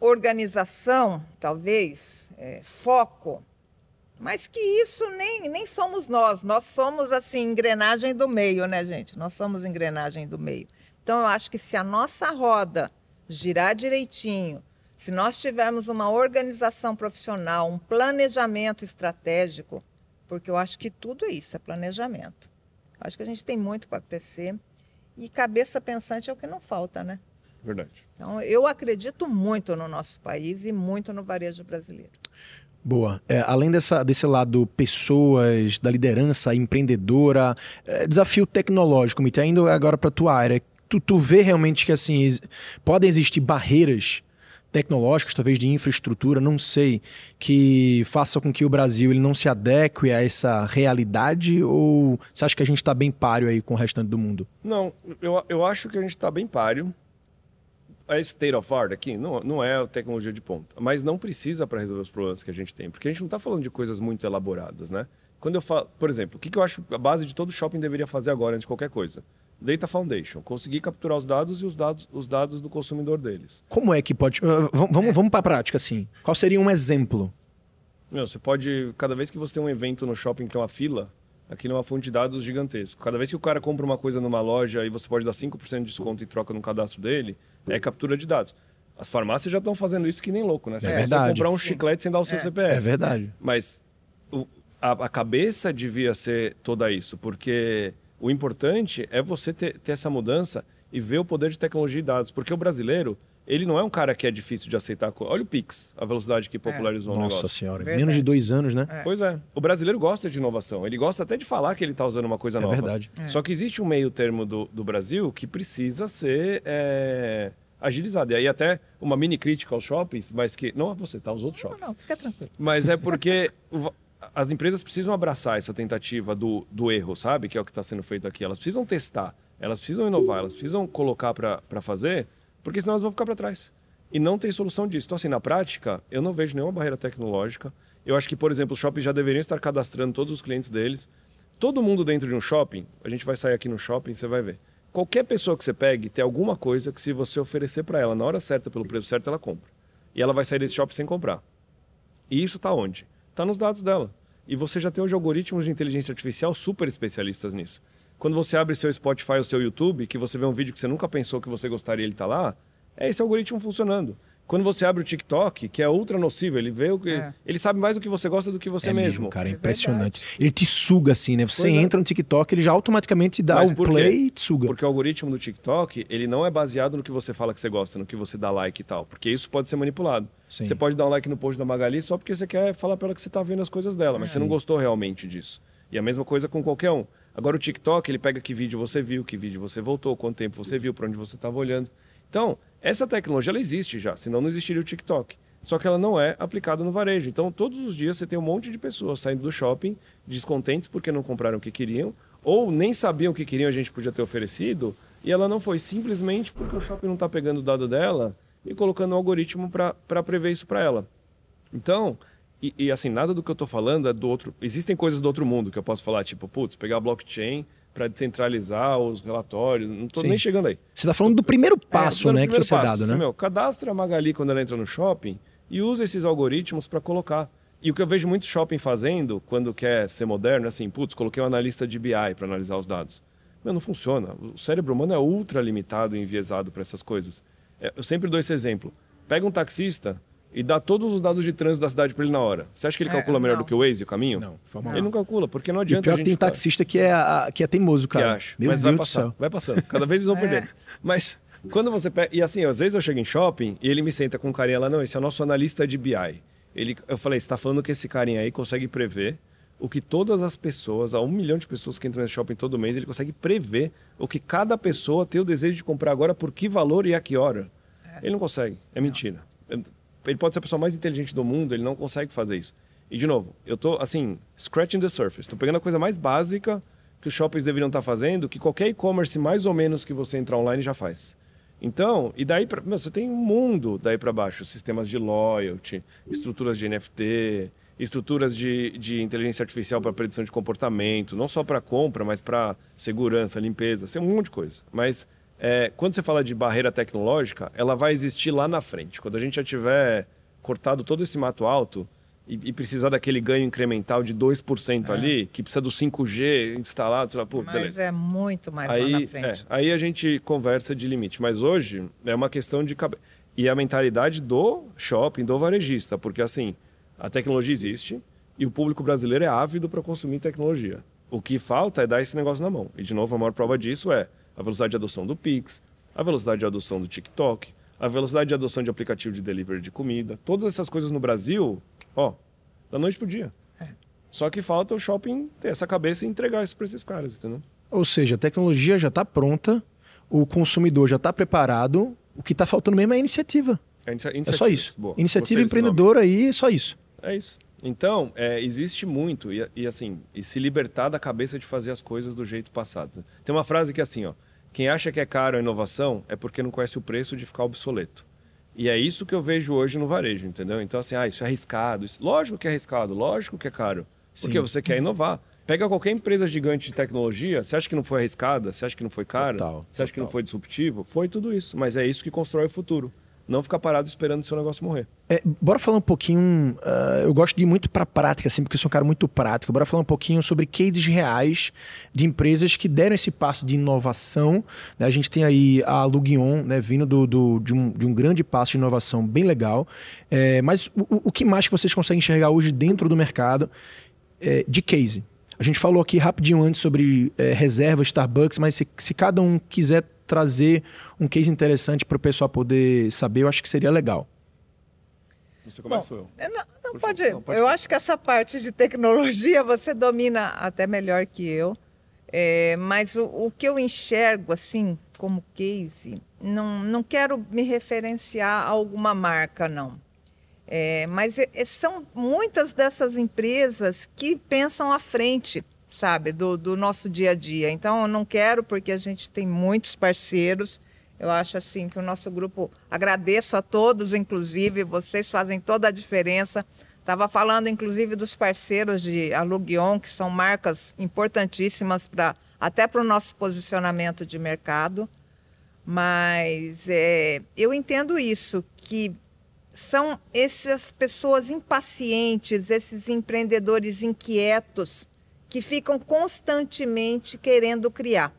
organização, talvez, é, foco, mas que isso nem, nem somos nós, nós somos assim engrenagem do meio, né, gente? Nós somos engrenagem do meio. Então eu acho que se a nossa roda girar direitinho, se nós tivermos uma organização profissional, um planejamento estratégico, porque eu acho que tudo isso, é planejamento. Eu acho que a gente tem muito para crescer e cabeça pensante é o que não falta, né? Verdade. Então, eu acredito muito no nosso país e muito no varejo brasileiro. Boa. É, além dessa, desse lado pessoas, da liderança empreendedora, é, desafio tecnológico, me indo agora para a tua área, tu, tu vê realmente que assim podem existir barreiras tecnológicas, talvez de infraestrutura, não sei, que façam com que o Brasil ele não se adeque a essa realidade? Ou você acha que a gente está bem páreo aí com o restante do mundo? Não, eu, eu acho que a gente está bem páreo. A state of art aqui não, não é tecnologia de ponta, mas não precisa para resolver os problemas que a gente tem, porque a gente não está falando de coisas muito elaboradas, né? Quando eu falo, por exemplo, o que, que eu acho a base de todo shopping deveria fazer agora antes de qualquer coisa? Data Foundation, conseguir capturar os dados e os dados, os dados do consumidor deles. Como é que pode. Uh, vamos, é. vamos para a prática, assim. Qual seria um exemplo? Meu, você pode. Cada vez que você tem um evento no shopping que tem uma fila, aqui numa fonte de dados gigantesco. Cada vez que o cara compra uma coisa numa loja e você pode dar 5% de desconto em troca no cadastro dele, é captura de dados. As farmácias já estão fazendo isso que nem louco, né? Você é verdade. comprar um chiclete sem dar o seu é. CPF. É verdade. Mas o, a, a cabeça devia ser toda isso, porque o importante é você ter, ter essa mudança e ver o poder de tecnologia e dados. Porque o brasileiro, ele não é um cara que é difícil de aceitar. Olha o Pix, a velocidade que popularizou é. o negócio. Nossa senhora, verdade. menos de dois anos, né? É. Pois é. O brasileiro gosta de inovação. Ele gosta até de falar que ele está usando uma coisa é nova. Verdade. É. Só que existe um meio termo do, do Brasil que precisa ser é, agilizado. E aí até uma mini crítica aos shoppings, mas que... Não a você, tá? Os outros shoppings. Não, não, fica tranquilo. Mas é porque as empresas precisam abraçar essa tentativa do, do erro, sabe? Que é o que está sendo feito aqui. Elas precisam testar, elas precisam inovar, elas precisam colocar para fazer, porque senão elas vão ficar para trás. E não tem solução disso. Então, assim, na prática, eu não vejo nenhuma barreira tecnológica. Eu acho que, por exemplo, os shoppings já deveriam estar cadastrando todos os clientes deles. Todo mundo dentro de um shopping, a gente vai sair aqui no shopping, você vai ver. Qualquer pessoa que você pegue tem alguma coisa que, se você oferecer para ela na hora certa, pelo preço certo, ela compra. E ela vai sair desse shopping sem comprar. E isso está onde? Está nos dados dela. E você já tem hoje algoritmos de inteligência artificial super especialistas nisso. Quando você abre seu Spotify ou seu YouTube, que você vê um vídeo que você nunca pensou que você gostaria, ele está lá, é esse algoritmo funcionando. Quando você abre o TikTok, que é ultra nocível, ele vê o que. É. Ele sabe mais do que você gosta do que você é mesmo. mesmo. Cara, é impressionante. ele te suga assim, né? Você pois é. entra é. no TikTok, ele já automaticamente dá o play e te suga. Porque o algoritmo do TikTok, ele não é baseado no que você fala que você gosta, no que você dá like e tal. Porque isso pode ser manipulado. Sim. Você pode dar um like no post da Magali só porque você quer falar para ela que você está vendo as coisas dela, mas você não gostou realmente disso. E a mesma coisa com qualquer um. Agora o TikTok, ele pega que vídeo você viu, que vídeo você voltou, quanto tempo você viu, para onde você estava olhando. Então, essa tecnologia ela existe já, senão não existiria o TikTok. Só que ela não é aplicada no varejo. Então, todos os dias você tem um monte de pessoas saindo do shopping descontentes porque não compraram o que queriam, ou nem sabiam o que queriam, a gente podia ter oferecido, e ela não foi simplesmente porque o shopping não está pegando o dado dela e colocando um algoritmo para prever isso para ela. Então, e, e, assim, nada do que eu estou falando é do outro. Existem coisas do outro mundo que eu posso falar, tipo, putz, pegar blockchain para descentralizar os relatórios. Não estou nem chegando aí. Você está falando do primeiro é, passo, é, né, que precisa ser dado, né? Meu, cadastra a Magali quando ela entra no shopping e usa esses algoritmos para colocar. E o que eu vejo muito shopping fazendo, quando quer ser moderno, é assim, putz, coloquei um analista de BI para analisar os dados. Meu, não funciona. O cérebro humano é ultra limitado e enviesado para essas coisas. É, eu sempre dou esse exemplo. Pega um taxista e dá todos os dados de trânsito da cidade para ele na hora. Você acha que ele é, calcula melhor não. do que o Waze, o caminho? Não, Ele não calcula, porque não adianta. E pior que tem ficar... taxista que é, que é teimoso, cara. Que acha. Meu Mas Deus vai passando, do céu. vai passando. Cada vez eles vão é. perdendo. Mas quando você pega. E assim, às vezes eu chego em shopping e ele me senta com um carinha lá, não, esse é o nosso analista de BI. Ele, eu falei, você está falando que esse carinha aí consegue prever o que todas as pessoas, a um milhão de pessoas que entram nesse shopping todo mês, ele consegue prever o que cada pessoa tem o desejo de comprar agora, por que valor e a que hora. Ele não consegue, é mentira. Ele pode ser a pessoa mais inteligente do mundo, ele não consegue fazer isso. E, de novo, eu tô, assim, scratching the surface. Tô pegando a coisa mais básica que os shoppings deveriam estar fazendo, que qualquer e-commerce mais ou menos que você entrar online já faz. Então, e daí pra, meu, você tem um mundo daí para baixo, sistemas de loyalty, estruturas de NFT, estruturas de, de inteligência artificial para predição de comportamento, não só para compra, mas para segurança, limpeza, tem um monte de coisa. Mas é, quando você fala de barreira tecnológica, ela vai existir lá na frente. Quando a gente já tiver cortado todo esse mato alto e, e precisar daquele ganho incremental de 2% é. ali, que precisa do 5G instalado, sei lá, pô, Mas beleza. é muito mais aí, lá na frente. É, aí a gente conversa de limite. Mas hoje é uma questão de... E a mentalidade do shopping, do varejista, porque assim a tecnologia existe e o público brasileiro é ávido para consumir tecnologia. O que falta é dar esse negócio na mão. E, de novo, a maior prova disso é a velocidade de adoção do Pix, a velocidade de adoção do TikTok, a velocidade de adoção de aplicativo de delivery de comida. Todas essas coisas no Brasil, ó, da noite pro dia. É. Só que falta o shopping ter essa cabeça e entregar isso para esses caras, entendeu? Ou seja, a tecnologia já está pronta, o consumidor já está preparado, o que está faltando mesmo é a iniciativa. É, é só isso. Boa. Iniciativa empreendedora aí, só isso. É isso. Então, é, existe muito, e, e, assim, e se libertar da cabeça de fazer as coisas do jeito passado. Tem uma frase que é assim, ó. Quem acha que é caro a inovação é porque não conhece o preço de ficar obsoleto. E é isso que eu vejo hoje no varejo, entendeu? Então, assim, ah, isso é arriscado. Isso... Lógico que é arriscado, lógico que é caro. Porque Sim. você quer inovar. Pega qualquer empresa gigante de tecnologia, você acha que não foi arriscada? Você acha que não foi cara? Total, você acha total. que não foi disruptivo? Foi tudo isso. Mas é isso que constrói o futuro não ficar parado esperando o seu negócio morrer. É, bora falar um pouquinho. Uh, eu gosto de ir muito para prática, assim, porque eu sou um cara muito prático. Bora falar um pouquinho sobre cases reais de empresas que deram esse passo de inovação. Né? A gente tem aí a Lugion, né, vindo do, do, de, um, de um grande passo de inovação bem legal. É, mas o, o que mais que vocês conseguem enxergar hoje dentro do mercado é, de case? A gente falou aqui rapidinho antes sobre é, reserva Starbucks, mas se, se cada um quiser trazer um case interessante para o pessoal poder saber, eu acho que seria legal. Você começa Bom, eu? Não, não pode, não, pode. Eu acho que essa parte de tecnologia você domina até melhor que eu. É, mas o, o, que eu enxergo assim como case, não, não quero me referenciar a alguma marca, não. É, mas é, são muitas dessas empresas que pensam à frente sabe, do, do nosso dia a dia. Então, eu não quero, porque a gente tem muitos parceiros. Eu acho assim que o nosso grupo, agradeço a todos, inclusive, vocês fazem toda a diferença. Estava falando, inclusive, dos parceiros de Aluguion, que são marcas importantíssimas para até para o nosso posicionamento de mercado. Mas é, eu entendo isso, que são essas pessoas impacientes, esses empreendedores inquietos, que ficam constantemente querendo criar,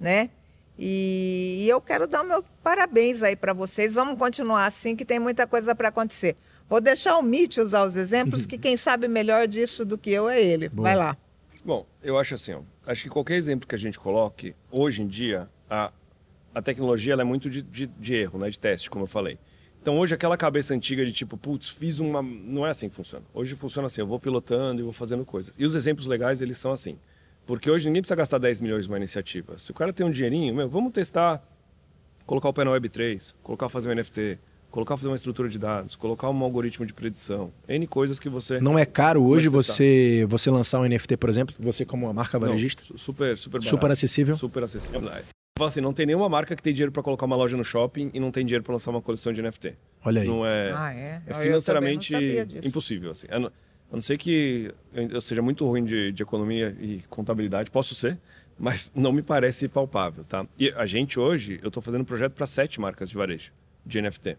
né? E, e eu quero dar meu parabéns aí para vocês. Vamos continuar assim, que tem muita coisa para acontecer. Vou deixar o Mitch usar os exemplos, que quem sabe melhor disso do que eu é ele. Boa. Vai lá. Bom, eu acho assim, ó, acho que qualquer exemplo que a gente coloque, hoje em dia, a, a tecnologia é muito de, de, de erro, né, de teste, como eu falei. Então hoje aquela cabeça antiga de tipo, putz, fiz uma. Não é assim que funciona. Hoje funciona assim, eu vou pilotando e vou fazendo coisas. E os exemplos legais, eles são assim. Porque hoje ninguém precisa gastar 10 milhões numa iniciativa. Se o cara tem um dinheirinho, meu, vamos testar, colocar o pé na Web3, colocar fazer um NFT, colocar fazer uma estrutura de dados, colocar um algoritmo de predição, N coisas que você. Não é caro hoje você, você lançar um NFT, por exemplo, você como uma marca varejista? Não, super, super barato. Super acessível? Super acessível. Fala assim, não tem nenhuma marca que tem dinheiro para colocar uma loja no shopping e não tem dinheiro para lançar uma coleção de NFT. Olha aí. Não é, ah, é? é financeiramente impossível. Assim. A não, a não ser que eu seja muito ruim de, de economia e contabilidade, posso ser, mas não me parece palpável, tá? E a gente hoje, eu estou fazendo um projeto para sete marcas de varejo de NFT.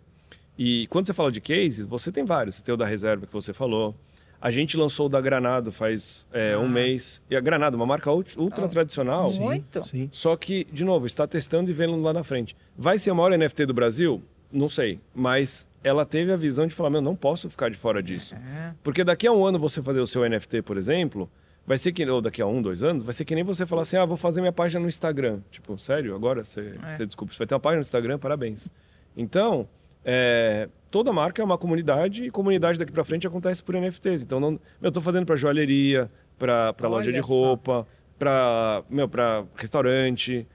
E quando você fala de cases, você tem vários. Você tem o da reserva que você falou, a gente lançou o da Granado faz é, ah. um mês. E a Granado, uma marca ultra oh, tradicional. Muito. Sim. Só que, de novo, está testando e vendo lá na frente. Vai ser a maior NFT do Brasil? Não sei. Mas ela teve a visão de falar: meu, não posso ficar de fora disso. É. Porque daqui a um ano você fazer o seu NFT, por exemplo, vai ser que. Ou daqui a um, dois anos, vai ser que nem você falar assim: ah, vou fazer minha página no Instagram. Tipo, sério? Agora você, é. você desculpa, você vai ter uma página no Instagram, parabéns. Então, é, toda marca é uma comunidade e comunidade daqui para frente acontece por NFTs. Então, não, eu estou fazendo para joalheria, para loja de roupa, para restaurante,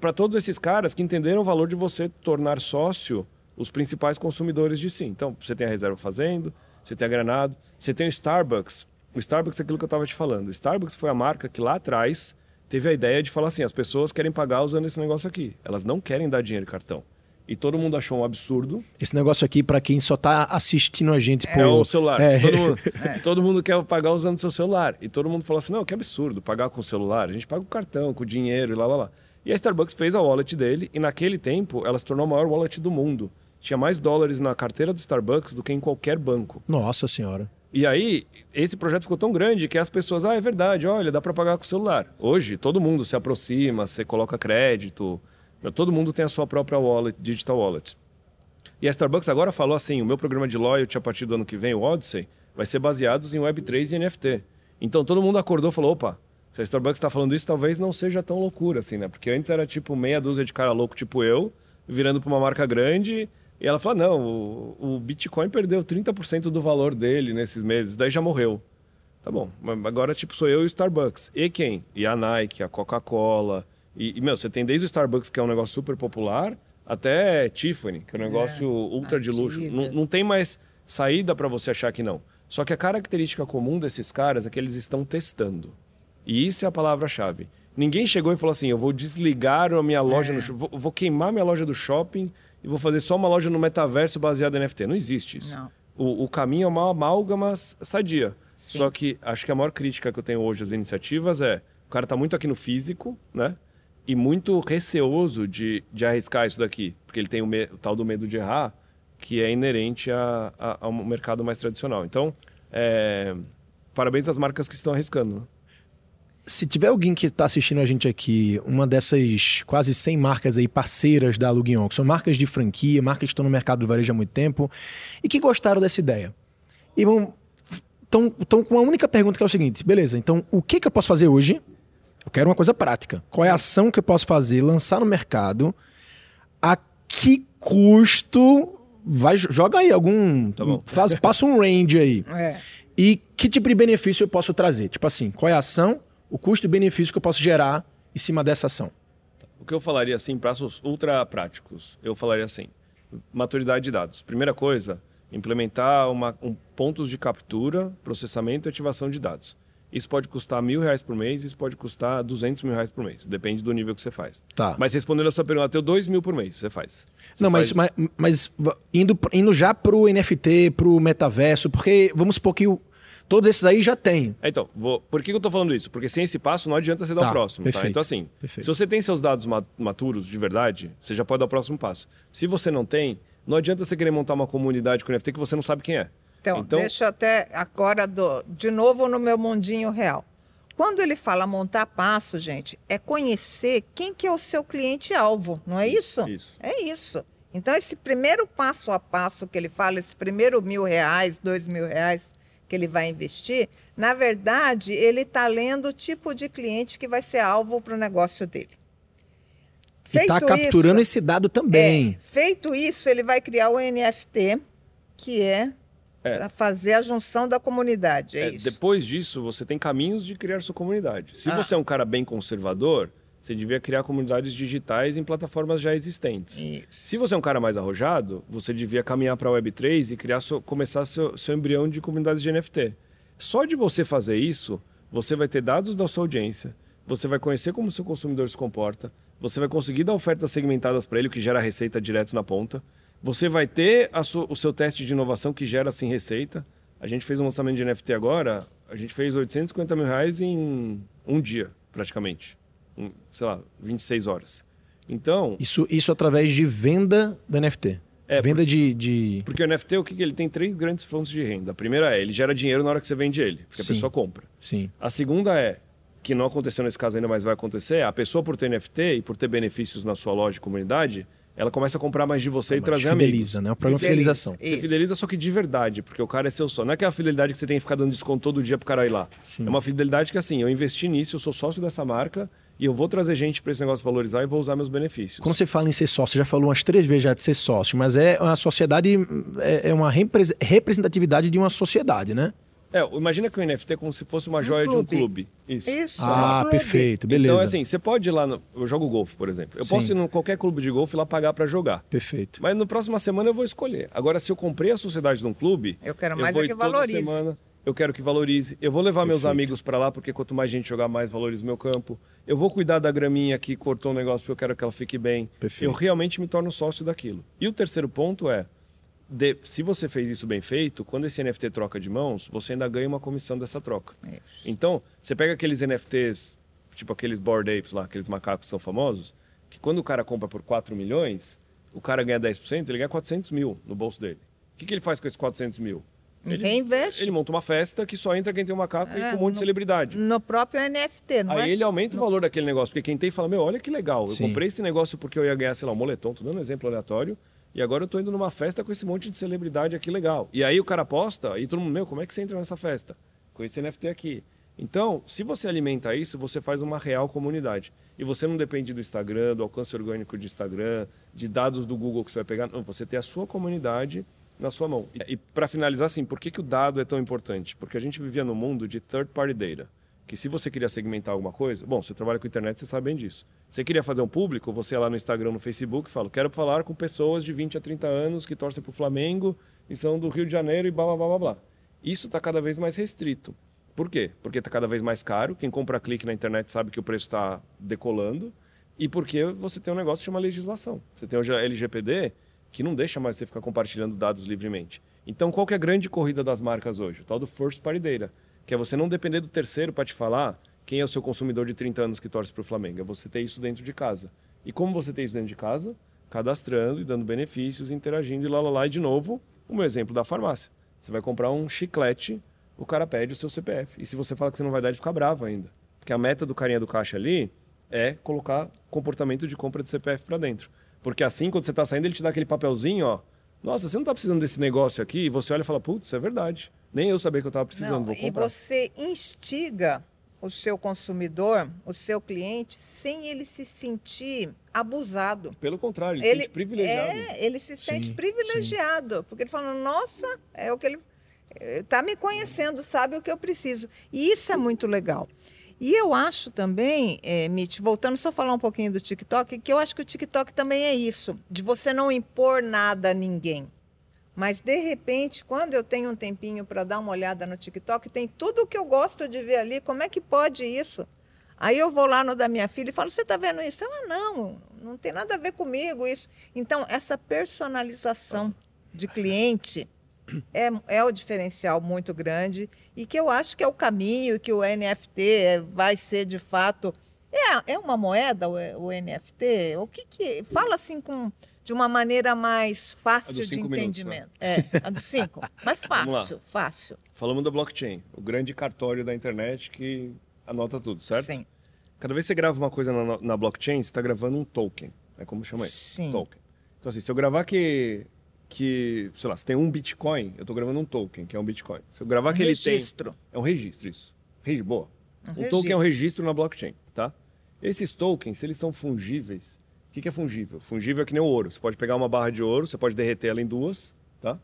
para todos esses caras que entenderam o valor de você tornar sócio os principais consumidores de si. Então, você tem a reserva fazendo, você tem a Granado, você tem o Starbucks. O Starbucks é aquilo que eu estava te falando. O Starbucks foi a marca que lá atrás teve a ideia de falar assim: as pessoas querem pagar usando esse negócio aqui. Elas não querem dar dinheiro e cartão. E todo mundo achou um absurdo. Esse negócio aqui, para quem só está assistindo a gente é, por... É o celular. É. Todo, mundo, <laughs> é. todo, mundo, quer pagar usando seu celular. E todo mundo falou assim: não, que absurdo, pagar com o celular. A gente paga com cartão, com dinheiro e lá, lá, lá. E a Starbucks fez a wallet dele, e naquele tempo ela se tornou a maior wallet do mundo. Tinha mais dólares na carteira do Starbucks do que em qualquer banco. Nossa Senhora. E aí, esse projeto ficou tão grande que as pessoas, ah, é verdade, olha, dá para pagar com o celular. Hoje, todo mundo se aproxima, você coloca crédito, todo mundo tem a sua própria wallet, digital wallet. E a Starbucks agora falou assim: o meu programa de loyalty a partir do ano que vem, o Odyssey, vai ser baseado em Web3 e NFT. Então todo mundo acordou e falou: opa, se a Starbucks está falando isso, talvez não seja tão loucura assim, né? Porque antes era tipo meia dúzia de cara louco, tipo eu, virando para uma marca grande e ela fala: não, o, o Bitcoin perdeu 30% do valor dele nesses meses, daí já morreu. Tá bom, agora tipo sou eu e o Starbucks. E quem? E a Nike, a Coca-Cola. E, e, meu, você tem desde o Starbucks, que é um negócio super popular, até Tiffany, que é um negócio é, ultra de luxo. Não, não tem mais saída para você achar que não. Só que a característica comum desses caras é que eles estão testando. E isso é a palavra-chave. Ninguém chegou e falou assim: eu vou desligar a minha loja, é. no, vou, vou queimar minha loja do shopping e vou fazer só uma loja no metaverso baseada em NFT. Não existe isso. Não. O, o caminho é uma amálgama sadia. Sim. Só que acho que a maior crítica que eu tenho hoje às iniciativas é o cara está muito aqui no físico, né? E muito receoso de, de arriscar isso daqui. Porque ele tem o, me, o tal do medo de errar, que é inerente a, a, ao mercado mais tradicional. Então, é, parabéns às marcas que estão arriscando. Né? se tiver alguém que está assistindo a gente aqui, uma dessas quase 100 marcas aí parceiras da Luguion, que são marcas de franquia, marcas que estão no mercado do varejo há muito tempo e que gostaram dessa ideia. E vão estão com uma única pergunta que é o seguinte: beleza, então o que, que eu posso fazer hoje? Eu quero uma coisa prática. Qual é a ação que eu posso fazer, lançar no mercado? A que custo? Vai, joga aí algum. Tá faz, passa um range aí. <laughs> É. E que tipo de benefício eu posso trazer? Tipo assim, qual é a ação? o custo e benefício que eu posso gerar em cima dessa ação? O que eu falaria assim, passos ultra práticos, eu falaria assim: maturidade de dados. Primeira coisa, implementar uma, um, pontos de captura, processamento e ativação de dados. Isso pode custar mil reais por mês, isso pode custar duzentos mil reais por mês. Depende do nível que você faz. Tá. Mas respondendo a sua pergunta, até dois mil por mês você faz. Você Não, faz... Mas, mas, mas, indo, indo já para o NFT, para o metaverso, porque vamos supor que o, Todos esses aí já tem. É, então, vou... por que eu estou falando isso? Porque sem esse passo não adianta você dar tá, o próximo. Tá? Então, assim, perfeito. se você tem seus dados maturos de verdade, você já pode dar o próximo passo. Se você não tem, não adianta você querer montar uma comunidade com NFT que você não sabe quem é. Então, então... deixa eu até agora do... de novo no meu mundinho real. Quando ele fala montar passo, gente, é conhecer quem que é o seu cliente-alvo, não é isso? Isso. É isso. Então, esse primeiro passo a passo que ele fala, esse primeiro mil reais, dois mil reais, que ele vai investir, na verdade, ele está lendo o tipo de cliente que vai ser alvo para o negócio dele. e está capturando isso, esse dado também. É, feito isso, ele vai criar o NFT, que é, é. para fazer a junção da comunidade. É, é depois disso, você tem caminhos de criar sua comunidade. Se ah. você é um cara bem conservador, você devia criar comunidades digitais em plataformas já existentes. Isso. Se você é um cara mais arrojado, você devia caminhar para a Web3 e criar seu, começar seu, seu embrião de comunidades de NFT. Só de você fazer isso, você vai ter dados da sua audiência, você vai conhecer como o seu consumidor se comporta, você vai conseguir dar ofertas segmentadas para ele, o que gera receita direto na ponta, você vai ter o seu teste de inovação que gera assim receita. A gente fez um lançamento de NFT agora, a gente fez 850 mil reais em um dia, praticamente sei lá, 26 horas. Então. Isso, isso através de venda do NFT. É, venda porque, de, de. Porque o NFT, o que ele tem três grandes fontes de renda. A primeira é, ele gera dinheiro na hora que você vende ele, porque Sim. a pessoa compra. Sim. A segunda é, que não aconteceu nesse caso ainda, mas vai acontecer, a pessoa por ter NFT e por ter benefícios na sua loja e comunidade, ela começa a comprar mais de você é, e trazer fideliza, amigos. Fideliza, né? O problema é fidelização. Você fideliza só que de verdade, porque o cara é seu só. Não é que é a fidelidade que você tem que ficar dando desconto todo dia pro cara ir lá. Sim. É uma fidelidade que assim, eu investi nisso, eu sou sócio dessa marca e eu vou trazer gente para esse negócio valorizar e vou usar meus benefícios. Quando você fala em ser sócio, você já falou umas três vezes já de ser sócio, mas é uma sociedade, é, é uma representatividade de uma sociedade, né? É, imagina que o NFT é como se fosse uma joia de um clube. Isso. Isso. Ah, um clube. perfeito, beleza. Então, assim, você pode ir lá. No... Eu jogo golfe, por exemplo. Eu Sim. posso ir em qualquer clube de golfe e lá pagar para jogar. Perfeito. Mas na próxima semana eu vou escolher. Agora, se eu comprei a sociedade de um clube. Eu quero mais vou é que toda valorize. Semana, eu quero que valorize. Eu vou levar meus Perfeito. amigos para lá, porque quanto mais gente jogar, mais valoriza o meu campo. Eu vou cuidar da graminha que cortou o negócio, porque eu quero que ela fique bem. Perfeito. Eu realmente me torno sócio daquilo. E o terceiro ponto é. De- se você fez isso bem feito, quando esse NFT troca de mãos, você ainda ganha uma comissão dessa troca. Isso. Então, você pega aqueles NFTs, tipo aqueles Bored Apes lá, aqueles macacos que são famosos, que quando o cara compra por 4 milhões, o cara ganha 10%, ele ganha 400 mil no bolso dele. O que, que ele faz com esses 400 mil? Ele, Reinveste. Ele monta uma festa que só entra quem tem um macaco e É, com um monte de no- celebridade. No próprio NFT, não Aí é? ele aumenta o valor daquele negócio, porque quem tem fala, meu, olha que legal, eu Sim. comprei esse negócio porque eu ia ganhar, sei lá, um moletom, tô dando um exemplo aleatório, e agora eu tô indo numa festa com esse monte de celebridade aqui legal. E aí o cara posta, e todo mundo, meu, como é que você entra nessa festa? Com esse NFT aqui. Então, se você alimenta isso, você faz uma real comunidade. E você não depende do Instagram, do alcance orgânico de Instagram, de dados do Google que você vai pegar. Não, você tem a sua comunidade na sua mão. E, e para finalizar, assim, por que, que o dado é tão importante? Porque a gente vivia no mundo de third party data. Que se você queria segmentar alguma coisa, bom, você trabalha com internet, você sabe bem disso. Você queria fazer um público, você ia lá no Instagram, no Facebook fala, quero falar com pessoas de 20 a 30 anos que torcem para o Flamengo e são do Rio de Janeiro e blá, blá, blá, blá, blá. Isso está cada vez mais restrito. Por quê? Porque está cada vez mais caro. Quem compra clique na internet sabe que o preço está decolando. E porque você tem um negócio que chama legislação. Você tem hoje a LGPD que não deixa mais você ficar compartilhando dados livremente. Então, qual que é a grande corrida das marcas hoje? O tal do first party data, que é você não depender do terceiro para te falar quem é o seu consumidor de 30 anos que torce para o Flamengo. É você ter isso dentro de casa. E como você tem isso dentro de casa? Cadastrando e dando benefícios, interagindo e lá, lá, lá. E de novo, o meu exemplo da farmácia. Você vai comprar um chiclete, o cara pede o seu CPF. E se você fala que você não vai dar, ele fica bravo ainda. Porque a meta do carinha do caixa ali é colocar comportamento de compra de CPF para dentro. Porque assim, quando você está saindo, ele te dá aquele papelzinho, ó. Nossa, você não está precisando desse negócio aqui? E você olha e fala, putz, é verdade. Nem eu sabia que eu estava precisando, Não, vou e você instiga o seu consumidor, o seu cliente, sem ele se sentir abusado. Pelo contrário, ele, se sente privilegiado. É, ele se sente Sim, privilegiado, porque ele fala, nossa, é o que ele está me conhecendo, sabe o que eu preciso. E isso é muito legal. E eu acho também, é, Mitch, voltando só a falar um pouquinho do TikTok, que eu acho que o TikTok também é isso, de você não impor nada a ninguém. Mas, de repente, quando eu tenho um tempinho para dar uma olhada no TikTok, tem tudo o que eu gosto de ver ali. Como é que pode isso? Aí eu vou lá no da minha filha e falo: Você está vendo isso? Ela, não, não tem nada a ver comigo isso. Então, essa personalização de cliente <coughs> é, é o diferencial muito grande e que eu acho que é o caminho que o NFT vai ser de fato. É, é uma moeda o, o NFT? O que que. Fala assim com de uma maneira mais fácil de cinco minutos, entendimento. É, a dos cinco. <laughs> Mas fácil, fácil. Falamos da blockchain, o grande cartório da internet que anota tudo, certo? Sim. Cada vez que você grava uma coisa na, na blockchain, você está gravando um token. É como chama isso? Sim. Token. Então, assim, se eu gravar que, que sei lá, se tem um Bitcoin, eu estou gravando um token, que é um Bitcoin. Se eu gravar Um que ele tem... registro. É um registro, isso. Regi... Boa. Um Um, token é um registro. registro na blockchain, tá? Esses tokens, se eles são fungíveis, o que, que é fungível? Fungível é que nem o ouro. Você pode pegar uma barra de ouro, você pode derreter ela em duas, tá?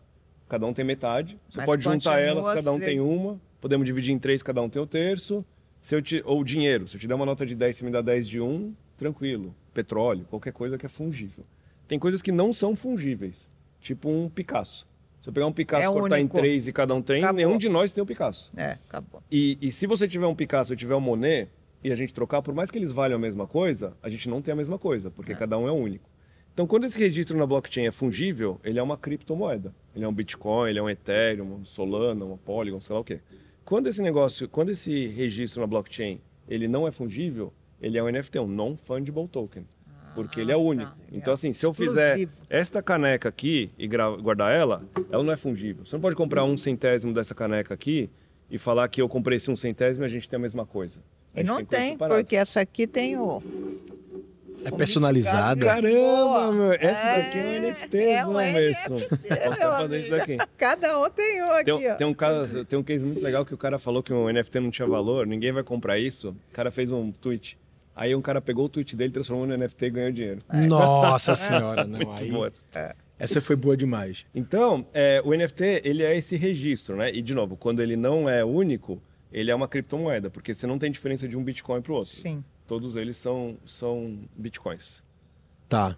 Cada um tem metade. Você Mas pode juntar elas, cada um tem uma. Podemos dividir em três, cada um tem o terço. Se eu te... Ou dinheiro. Se eu te der uma nota de 10, você me dá 10 de um, tranquilo. Petróleo, qualquer coisa que é fungível. Tem coisas que não são fungíveis, tipo um Picasso. Se eu pegar um Picasso É e cortar único. em três e cada um tem, Acabou. nenhum de nós tem um Picasso. É, acabou. E, e se você tiver um Picasso e tiver um Monet, e a gente trocar, por mais que eles valham a mesma coisa, a gente não tem a mesma coisa, porque cada um é único. Então, quando esse registro na blockchain é fungível, ele é uma criptomoeda. Ele é um Bitcoin, ele é um Ethereum, um Solana, um Polygon, sei lá o quê. Quando esse negócio, quando esse registro na blockchain, ele não é fungível, ele é um NFT, um Non-Fungible Token. Porque ele é tá. único. Ele Então, é assim, se eu fizer esta caneca aqui e guardar ela, ela não é fungível. Você não pode comprar um centésimo dessa caneca aqui e falar que eu comprei esse um centésimo e a gente tem a mesma coisa. E gente não tem, separadas. porque essa aqui tem o. É personalizada. Caramba, meu, essa É, daqui é um NFT, é um mesmo. NFT, Posso isso daqui. <laughs> Cada um tem um aqui, Tem, ó. um- tem um caso, tem um case muito legal que o cara falou que o NFT não tinha valor, ninguém vai comprar isso. O cara fez um tweet. Aí um cara pegou o tweet dele, transformou no NFT e ganhou dinheiro. Nossa <laughs> senhora, não. <laughs> Muito Aí, bom essa. Essa foi boa demais. Então, é, o NFT, ele é esse registro, né? E, de novo, quando ele não é único, ele é uma criptomoeda, porque você não tem diferença de um Bitcoin para o outro. Sim. Todos eles são, são Bitcoins. Tá.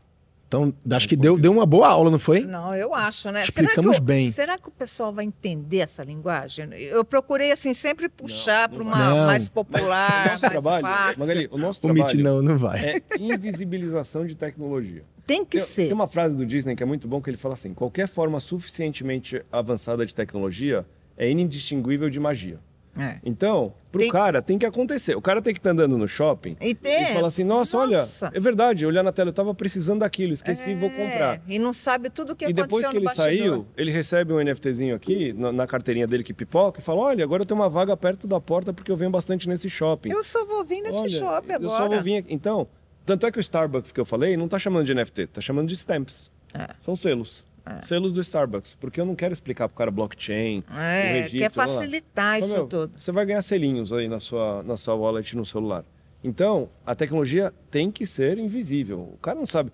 Então, acho que deu, deu uma boa aula, não foi? Não, eu acho, né? Explicamos será que o, bem. Será que o pessoal vai entender essa linguagem? Eu procurei, assim, sempre puxar para uma. Não. mais popular, Nosso mais trabalho, fácil. Magali, o nosso O Meet trabalho não, não vai. é invisibilização de tecnologia. Tem que Tem, ser. tem uma frase do Disney que é muito bom que ele fala assim: qualquer forma suficientemente avançada de tecnologia é indistinguível de magia. É. Então, pro Tem- cara tem que acontecer. O cara tem que estar andando no shopping E tem- falar assim: nossa, Nossa. olha, é verdade, olhar na tela, eu tava precisando daquilo, esqueci, vou comprar. É, E não sabe tudo o que E depois aconteceu que ele bastidor. saiu, ele recebe um NFTzinho aqui na, na carteirinha dele que pipoca e fala: olha, agora eu tenho uma vaga perto da porta porque eu venho bastante nesse shopping. Eu só vou vir nesse Olha, shopping agora. Eu só vou vir aqui. Então, tanto é que o Starbucks que eu falei não tá chamando de NFT, tá chamando de stamps. É. São selos. Selos do Starbucks. Porque eu não quero explicar pro cara blockchain, o É, registro. quer facilitar Então, isso meu, tudo. Você vai ganhar selinhos aí na sua, na sua wallet no celular. Então, a tecnologia tem que ser invisível. O cara não sabe.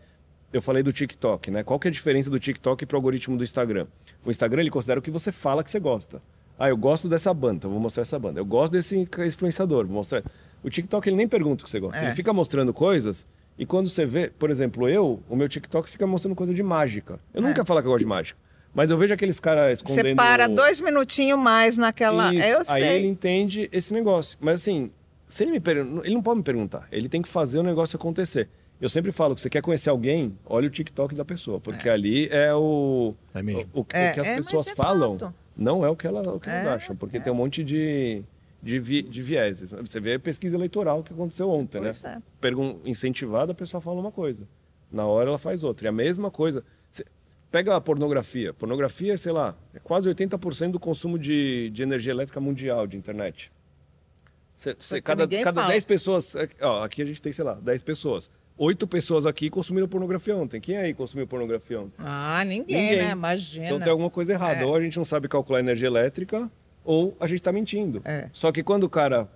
Eu falei do TikTok, né? Qual que é a diferença do TikTok para o algoritmo do Instagram? O Instagram ele considera o que você fala que você gosta. Ah, eu gosto dessa banda, então vou mostrar essa banda. Eu gosto desse influenciador, vou mostrar. O TikTok ele nem pergunta o que você gosta. É. Ele fica mostrando coisas e quando você vê, por exemplo, eu, o meu TikTok fica mostrando coisa de mágica. Eu não É. quero falar que eu gosto de mágica, mas eu vejo aqueles caras escondendo. Você para dois minutinhos mais naquela. Isso. Eu Aí sei. ele entende esse negócio. Mas assim, se ele me per... ele não pode me perguntar. Ele tem que fazer o negócio acontecer. Eu sempre falo que você quer conhecer alguém, olha o TikTok da pessoa, porque ali é o É mesmo. o, o É, que as é, pessoas é falam, fato. não é o que, ela, o que elas É, acham, porque tem um monte de de, vi- de vieses. Você vê a pesquisa eleitoral que aconteceu ontem, Pois né? é. Pergun incentivada, a pessoa fala uma coisa. Na hora ela faz outra. E a mesma coisa. Pega a pornografia. Pornografia, sei lá, é quase 80% do consumo de, de energia elétrica mundial de internet. Cada cada fala. 10 pessoas. Ó, aqui a gente tem, sei lá, 10 pessoas. Oito pessoas aqui consumiram pornografia ontem. Quem aí consumiu pornografia ontem? Ah, ninguém, Ninguém. né? Imagina. Então tem alguma coisa errada. É. Ou a gente não sabe calcular energia elétrica, ou a gente está mentindo. É. Só que quando o cara,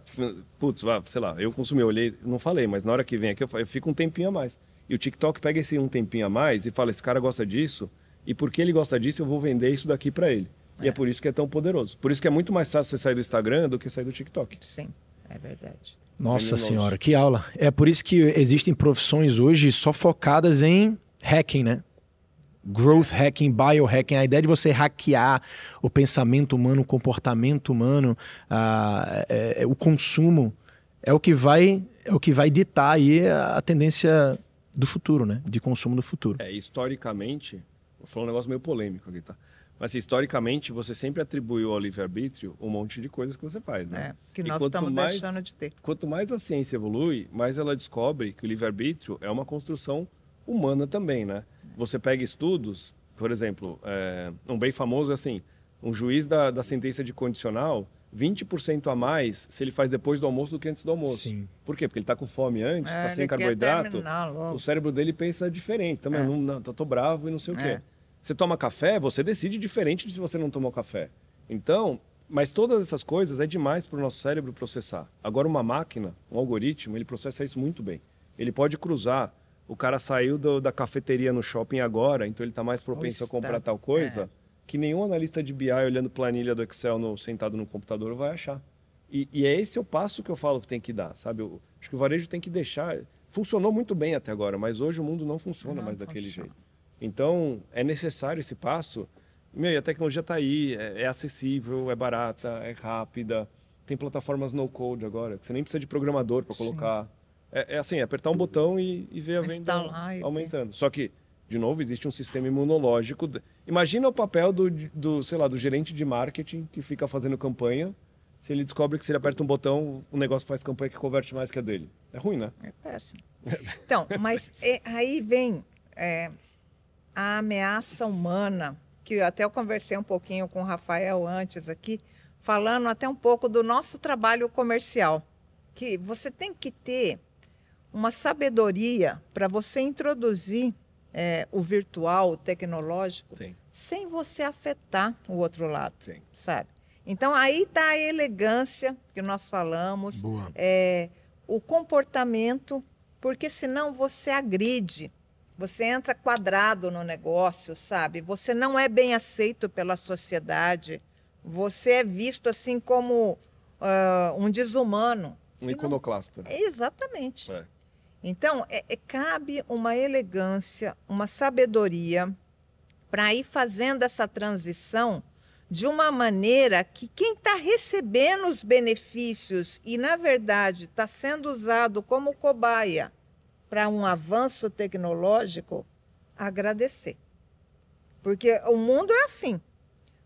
putz, vá, sei lá, eu consumi, eu olhei, não falei, mas na hora que vem aqui eu, eu fico um tempinho a mais. E o TikTok pega esse um tempinho a mais e fala: esse cara gosta disso, e porque ele gosta disso, eu vou vender isso daqui para ele. E é por isso que é tão poderoso. Por isso que é muito mais fácil você sair do Instagram do que sair do TikTok. Sim, é verdade. Nossa Venenoso. senhora, que aula. É por isso que existem profissões hoje só focadas em hacking, né? Growth hacking, biohacking, a ideia de você hackear o pensamento humano, o comportamento humano, ah, é- é- o consumo, é o que vai é o que vai ditar aí a a tendência do futuro, né? De consumo do futuro. É, historicamente, vou falar um negócio meio polêmico aqui, tá? Mas historicamente, você sempre atribuiu ao livre-arbítrio um monte de coisas que você faz, né? É, que nós quanto estamos mais- deixando de ter. Quanto mais a ciência evolui, mais ela descobre que o livre-arbítrio é uma construção humana também, né? Você pega estudos, por exemplo, é, um bem famoso é assim, um juiz da, da sentença de condicional, 20% a mais se ele faz depois do almoço do que antes do almoço. Sim. Por quê? Porque ele está com fome antes, É, está sem ele quer carboidrato, o cérebro dele pensa diferente. Também, não, não, tô bravo e não sei o quê. É. Você toma café, você decide diferente de se você não tomou café. Então, mas todas essas coisas é demais para o nosso cérebro processar. Agora, uma máquina, um algoritmo, ele processa isso muito bem. Ele pode cruzar. O cara saiu do- da cafeteria no shopping agora, então ele está mais propenso a comprar tal coisa, É. que nenhum analista de BI olhando planilha do Excel no- sentado no computador vai achar. E, e é esse o passo que eu falo que tem que dar, sabe? Eu, acho que o varejo tem que deixar. Funcionou muito bem até agora, mas hoje o mundo não funciona Não mais daquele funciona. jeito. Então, é necessário esse passo. Meu, e a tecnologia está aí, é, é acessível, é barata, é rápida. Tem plataformas no-code agora, que você nem precisa de programador para colocar. É, é assim, é apertar um botão e, e ver a venda Instalar aumentando. Só que, de novo, existe um sistema imunológico. Imagina o papel do, do, sei lá, do gerente de marketing que fica fazendo campanha. Se ele descobre que se ele aperta um botão, o negócio faz campanha que converte mais que a dele. É ruim, né? É péssimo. Então, mas <laughs> é, aí vem é, a ameaça humana, que até eu conversei um pouquinho com o Rafael antes aqui, falando até um pouco do nosso trabalho comercial. Que você tem que ter uma sabedoria para você introduzir é, o virtual, o tecnológico, Tem. sem você afetar o outro lado, Tem. sabe? Então aí está a elegância que nós falamos, é, o comportamento, porque senão você agride, Você entra quadrado no negócio, sabe? Você não é bem aceito pela sociedade. Você é visto assim como uh, um desumano. Um iconoclasta. Não... Exatamente. É. Então, é, é, cabe uma elegância, uma sabedoria para ir fazendo essa transição de uma maneira que quem está recebendo os benefícios e, na verdade, está sendo usado como cobaia para um avanço tecnológico, agradecer. Porque o mundo é assim.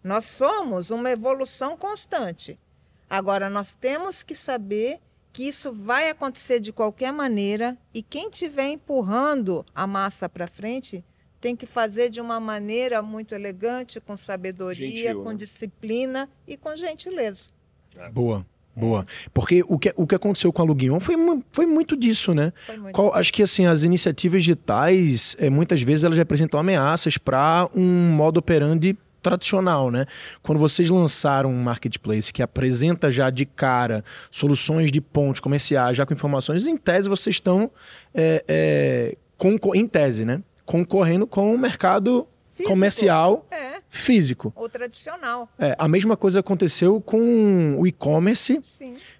Nós somos uma evolução constante. Agora, nós temos que saber que isso vai acontecer de qualquer maneira e quem estiver empurrando a massa para frente tem que fazer de uma maneira muito elegante, com sabedoria, Gentil, com né? disciplina e com gentileza. Boa. Boa. Porque o que, o que aconteceu com a Luguion foi, foi muito disso, né? Muito Qual, acho que assim, as iniciativas digitais, é, muitas vezes, elas representam ameaças para um modo operandi tradicional, né? Quando vocês lançaram um marketplace que apresenta já de cara soluções de pontos comerciais, já com informações, em tese vocês estão é, é, em tese, né? Concorrendo com o mercado Físico. comercial é. físico. Ou tradicional. É, a mesma coisa aconteceu com o e-commerce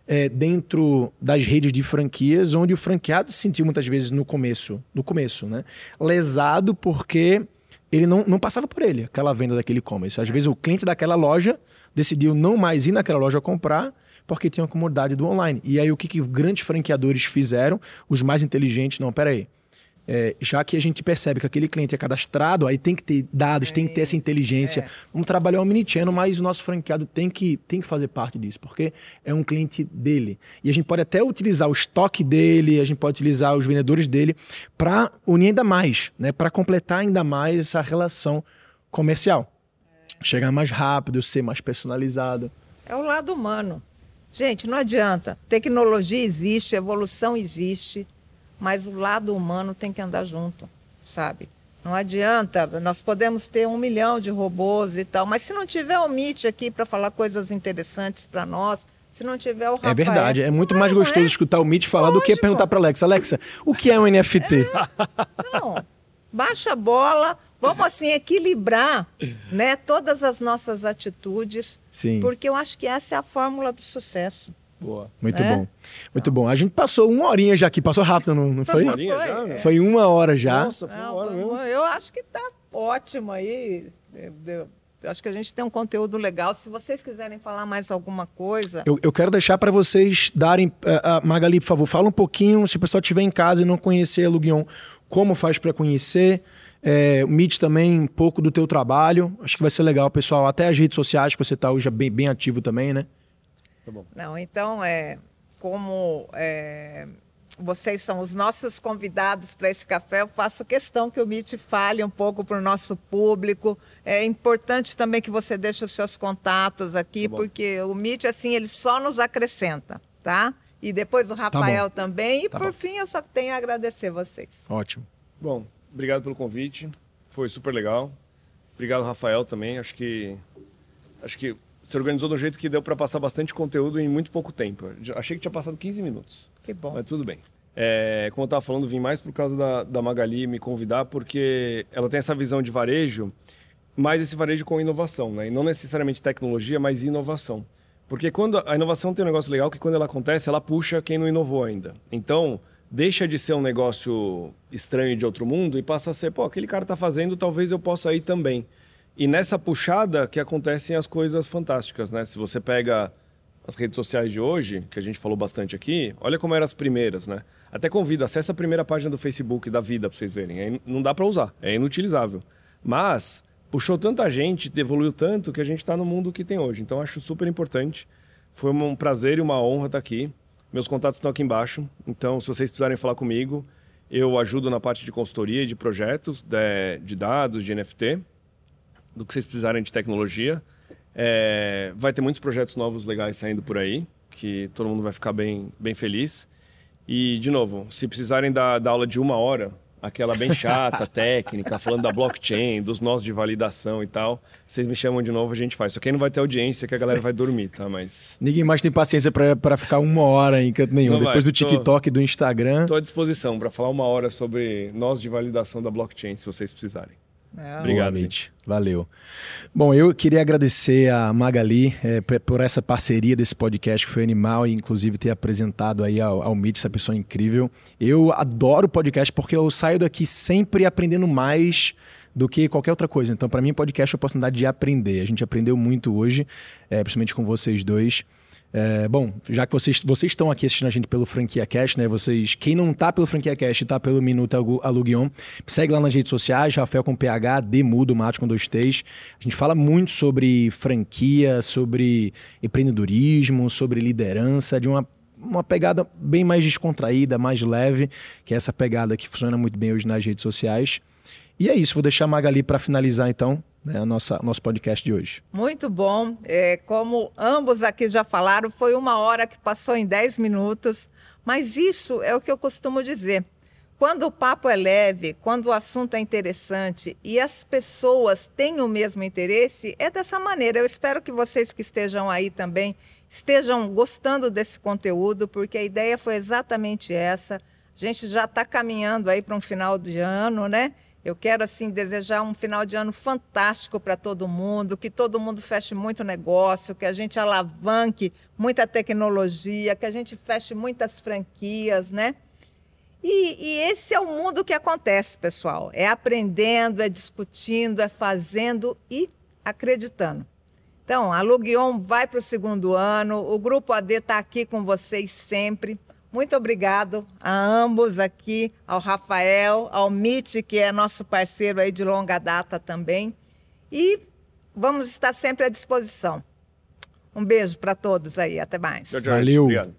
é, dentro das redes de franquias, onde o franqueado se sentiu muitas vezes no começo, no começo, né? Lesado porque ele não, não passava por ele, aquela venda daquele e-commerce. Às vezes o cliente daquela loja decidiu não mais ir naquela loja comprar porque tinha a comodidade do online. E aí o que, que grandes franqueadores fizeram? Os mais inteligentes, não, peraí. aí é, já que a gente percebe que aquele cliente é cadastrado, aí tem que ter dados, é tem que ter essa inteligência. É. Vamos trabalhar o omnichannel, mas o nosso franqueado tem que, tem que fazer parte disso, porque é um cliente dele. E a gente pode até utilizar o estoque dele, a gente pode utilizar os vendedores dele para unir ainda mais, né? para completar ainda mais essa relação comercial. É. Chegar mais rápido, ser mais personalizado. É o lado humano. Gente, não adianta. Tecnologia existe, evolução existe mas o lado humano tem que andar junto, sabe? Não adianta, nós podemos ter um milhão de robôs e tal, mas se não tiver o Meet aqui para falar coisas interessantes para nós, se não tiver o é Rafael... É verdade, é muito mais gostoso é? escutar o Meet falar Lógico. do que perguntar para Alexa. Alexa, o que é um NFT? É, não, baixa a bola, vamos assim equilibrar né, todas as nossas atitudes, Sim. porque eu acho que essa é a fórmula do sucesso. Boa. Muito é? bom. Muito bom. A gente passou uma horinha já aqui, passou rápido, não, não foi? Uma horinha já, né? Foi uma hora já. Nossa, foi uma hora mesmo. Eu acho que tá ótimo aí. Eu acho que a gente tem um conteúdo legal. Se vocês quiserem falar mais alguma coisa. Eu, eu quero deixar para vocês darem. Uh, uh, Magali, por favor, fala um pouquinho. Se o pessoal estiver em casa e não conhecer a Luguion, como faz para conhecer? É, o Meet também, um pouco do teu trabalho. Acho que vai ser legal, pessoal. Até as redes sociais que você está hoje bem, bem ativo também, né? Tá bom. Não, então, é, como é, vocês são os nossos convidados para esse café, eu faço questão que o MIT fale um pouco para o nosso público. É importante também que você deixe os seus contatos aqui, tá porque o MIT, assim, ele só nos acrescenta, tá? E depois o tá Rafael tá também. E tá por bom. fim, eu só tenho a agradecer vocês. Ótimo. Bom, obrigado pelo convite. Foi super legal. Obrigado, Rafael, também. Acho que acho que se organizou de um jeito que deu para passar bastante conteúdo em muito pouco tempo. Eu achei que tinha passado 15 minutos. Que bom. Mas tudo bem. É, como eu estava falando, vim mais por causa da, da Magali me convidar, porque ela tem essa visão de varejo, mais esse varejo com inovação, né? E não necessariamente tecnologia, mas inovação. Porque quando a inovação tem um negócio legal que quando ela acontece, ela puxa quem não inovou ainda. Então, deixa de ser um negócio estranho de outro mundo e passa a ser, pô, aquele cara está fazendo, talvez eu possa ir também. E nessa puxada que acontecem as coisas fantásticas, né? Se você pega as redes sociais de hoje, que a gente falou bastante aqui, olha como eram as primeiras, né? Até convido, acessa a primeira página do Facebook da vida para vocês verem. É, não dá para usar, é inutilizável. Mas puxou tanta gente, evoluiu tanto que a gente está no mundo que tem hoje. Então acho super importante. Foi um prazer e uma honra estar tá aqui. Meus contatos estão aqui embaixo. Então, se vocês precisarem falar comigo, eu ajudo na parte de consultoria e de projetos, de, de dados, de NFT do que vocês precisarem de tecnologia. É, vai ter muitos projetos novos legais saindo por aí, que todo mundo vai ficar bem, bem feliz. E, de novo, se precisarem da, da aula de uma hora, aquela bem chata, <laughs> técnica, falando da blockchain, dos nós de validação e tal. Vocês me chamam de novo, a gente faz. Só que aí não vai ter audiência, que a galera vai dormir, tá? Mas. Ninguém mais tem paciência para ficar uma hora em canto nenhum. Não Depois vai, do TikTok e do Instagram. Estou à disposição para falar uma hora sobre nós de validação da blockchain, se vocês precisarem. É. Obrigado, Mitch. Valeu. Bom, eu queria agradecer a Magali é, por essa parceria desse podcast que foi animal e inclusive ter apresentado aí ao, ao Mitch, essa pessoa incrível. Eu adoro podcast porque eu saio daqui sempre aprendendo mais do que qualquer outra coisa. Então, para mim, podcast é a oportunidade de aprender. A gente aprendeu muito hoje, é, principalmente com vocês dois. É, bom, já que vocês, vocês estão aqui assistindo a gente pelo Franquia Cash, né? Vocês, quem não tá pelo Franquia Cash e tá pelo Minuto Aluguion, segue lá nas redes sociais, Rafael com PH, Demudo, Mato com dois T's. A gente fala muito sobre franquia, sobre empreendedorismo, sobre liderança, de uma uma pegada bem mais descontraída, mais leve, que é essa pegada que funciona muito bem hoje nas redes sociais. E é isso, vou deixar a Magali para finalizar então né, a nossa, nosso podcast de hoje. Muito bom. É, como ambos aqui já falaram, foi uma hora que passou em 10 minutos, mas isso é o que eu costumo dizer. Quando o papo é leve, quando o assunto é interessante e as pessoas têm o mesmo interesse, é dessa maneira. Eu espero que vocês que estejam aí também estejam gostando desse conteúdo, porque a ideia foi exatamente essa. A gente já está caminhando aí para um final de ano, né? Eu quero assim desejar um final de ano fantástico para todo mundo, que todo mundo feche muito negócio, que a gente alavanque muita tecnologia, que a gente feche muitas franquias, né? E, e esse é o mundo que acontece, pessoal. É aprendendo, é discutindo, é fazendo e acreditando. Então, a Lugion vai para o segundo ano, o Grupo AD está aqui com vocês sempre. Muito obrigado a ambos aqui, ao Rafael, ao Mitch, que é nosso parceiro aí de longa data também. E vamos estar sempre à disposição. Um beijo para todos aí, até mais. Valeu. Obrigado.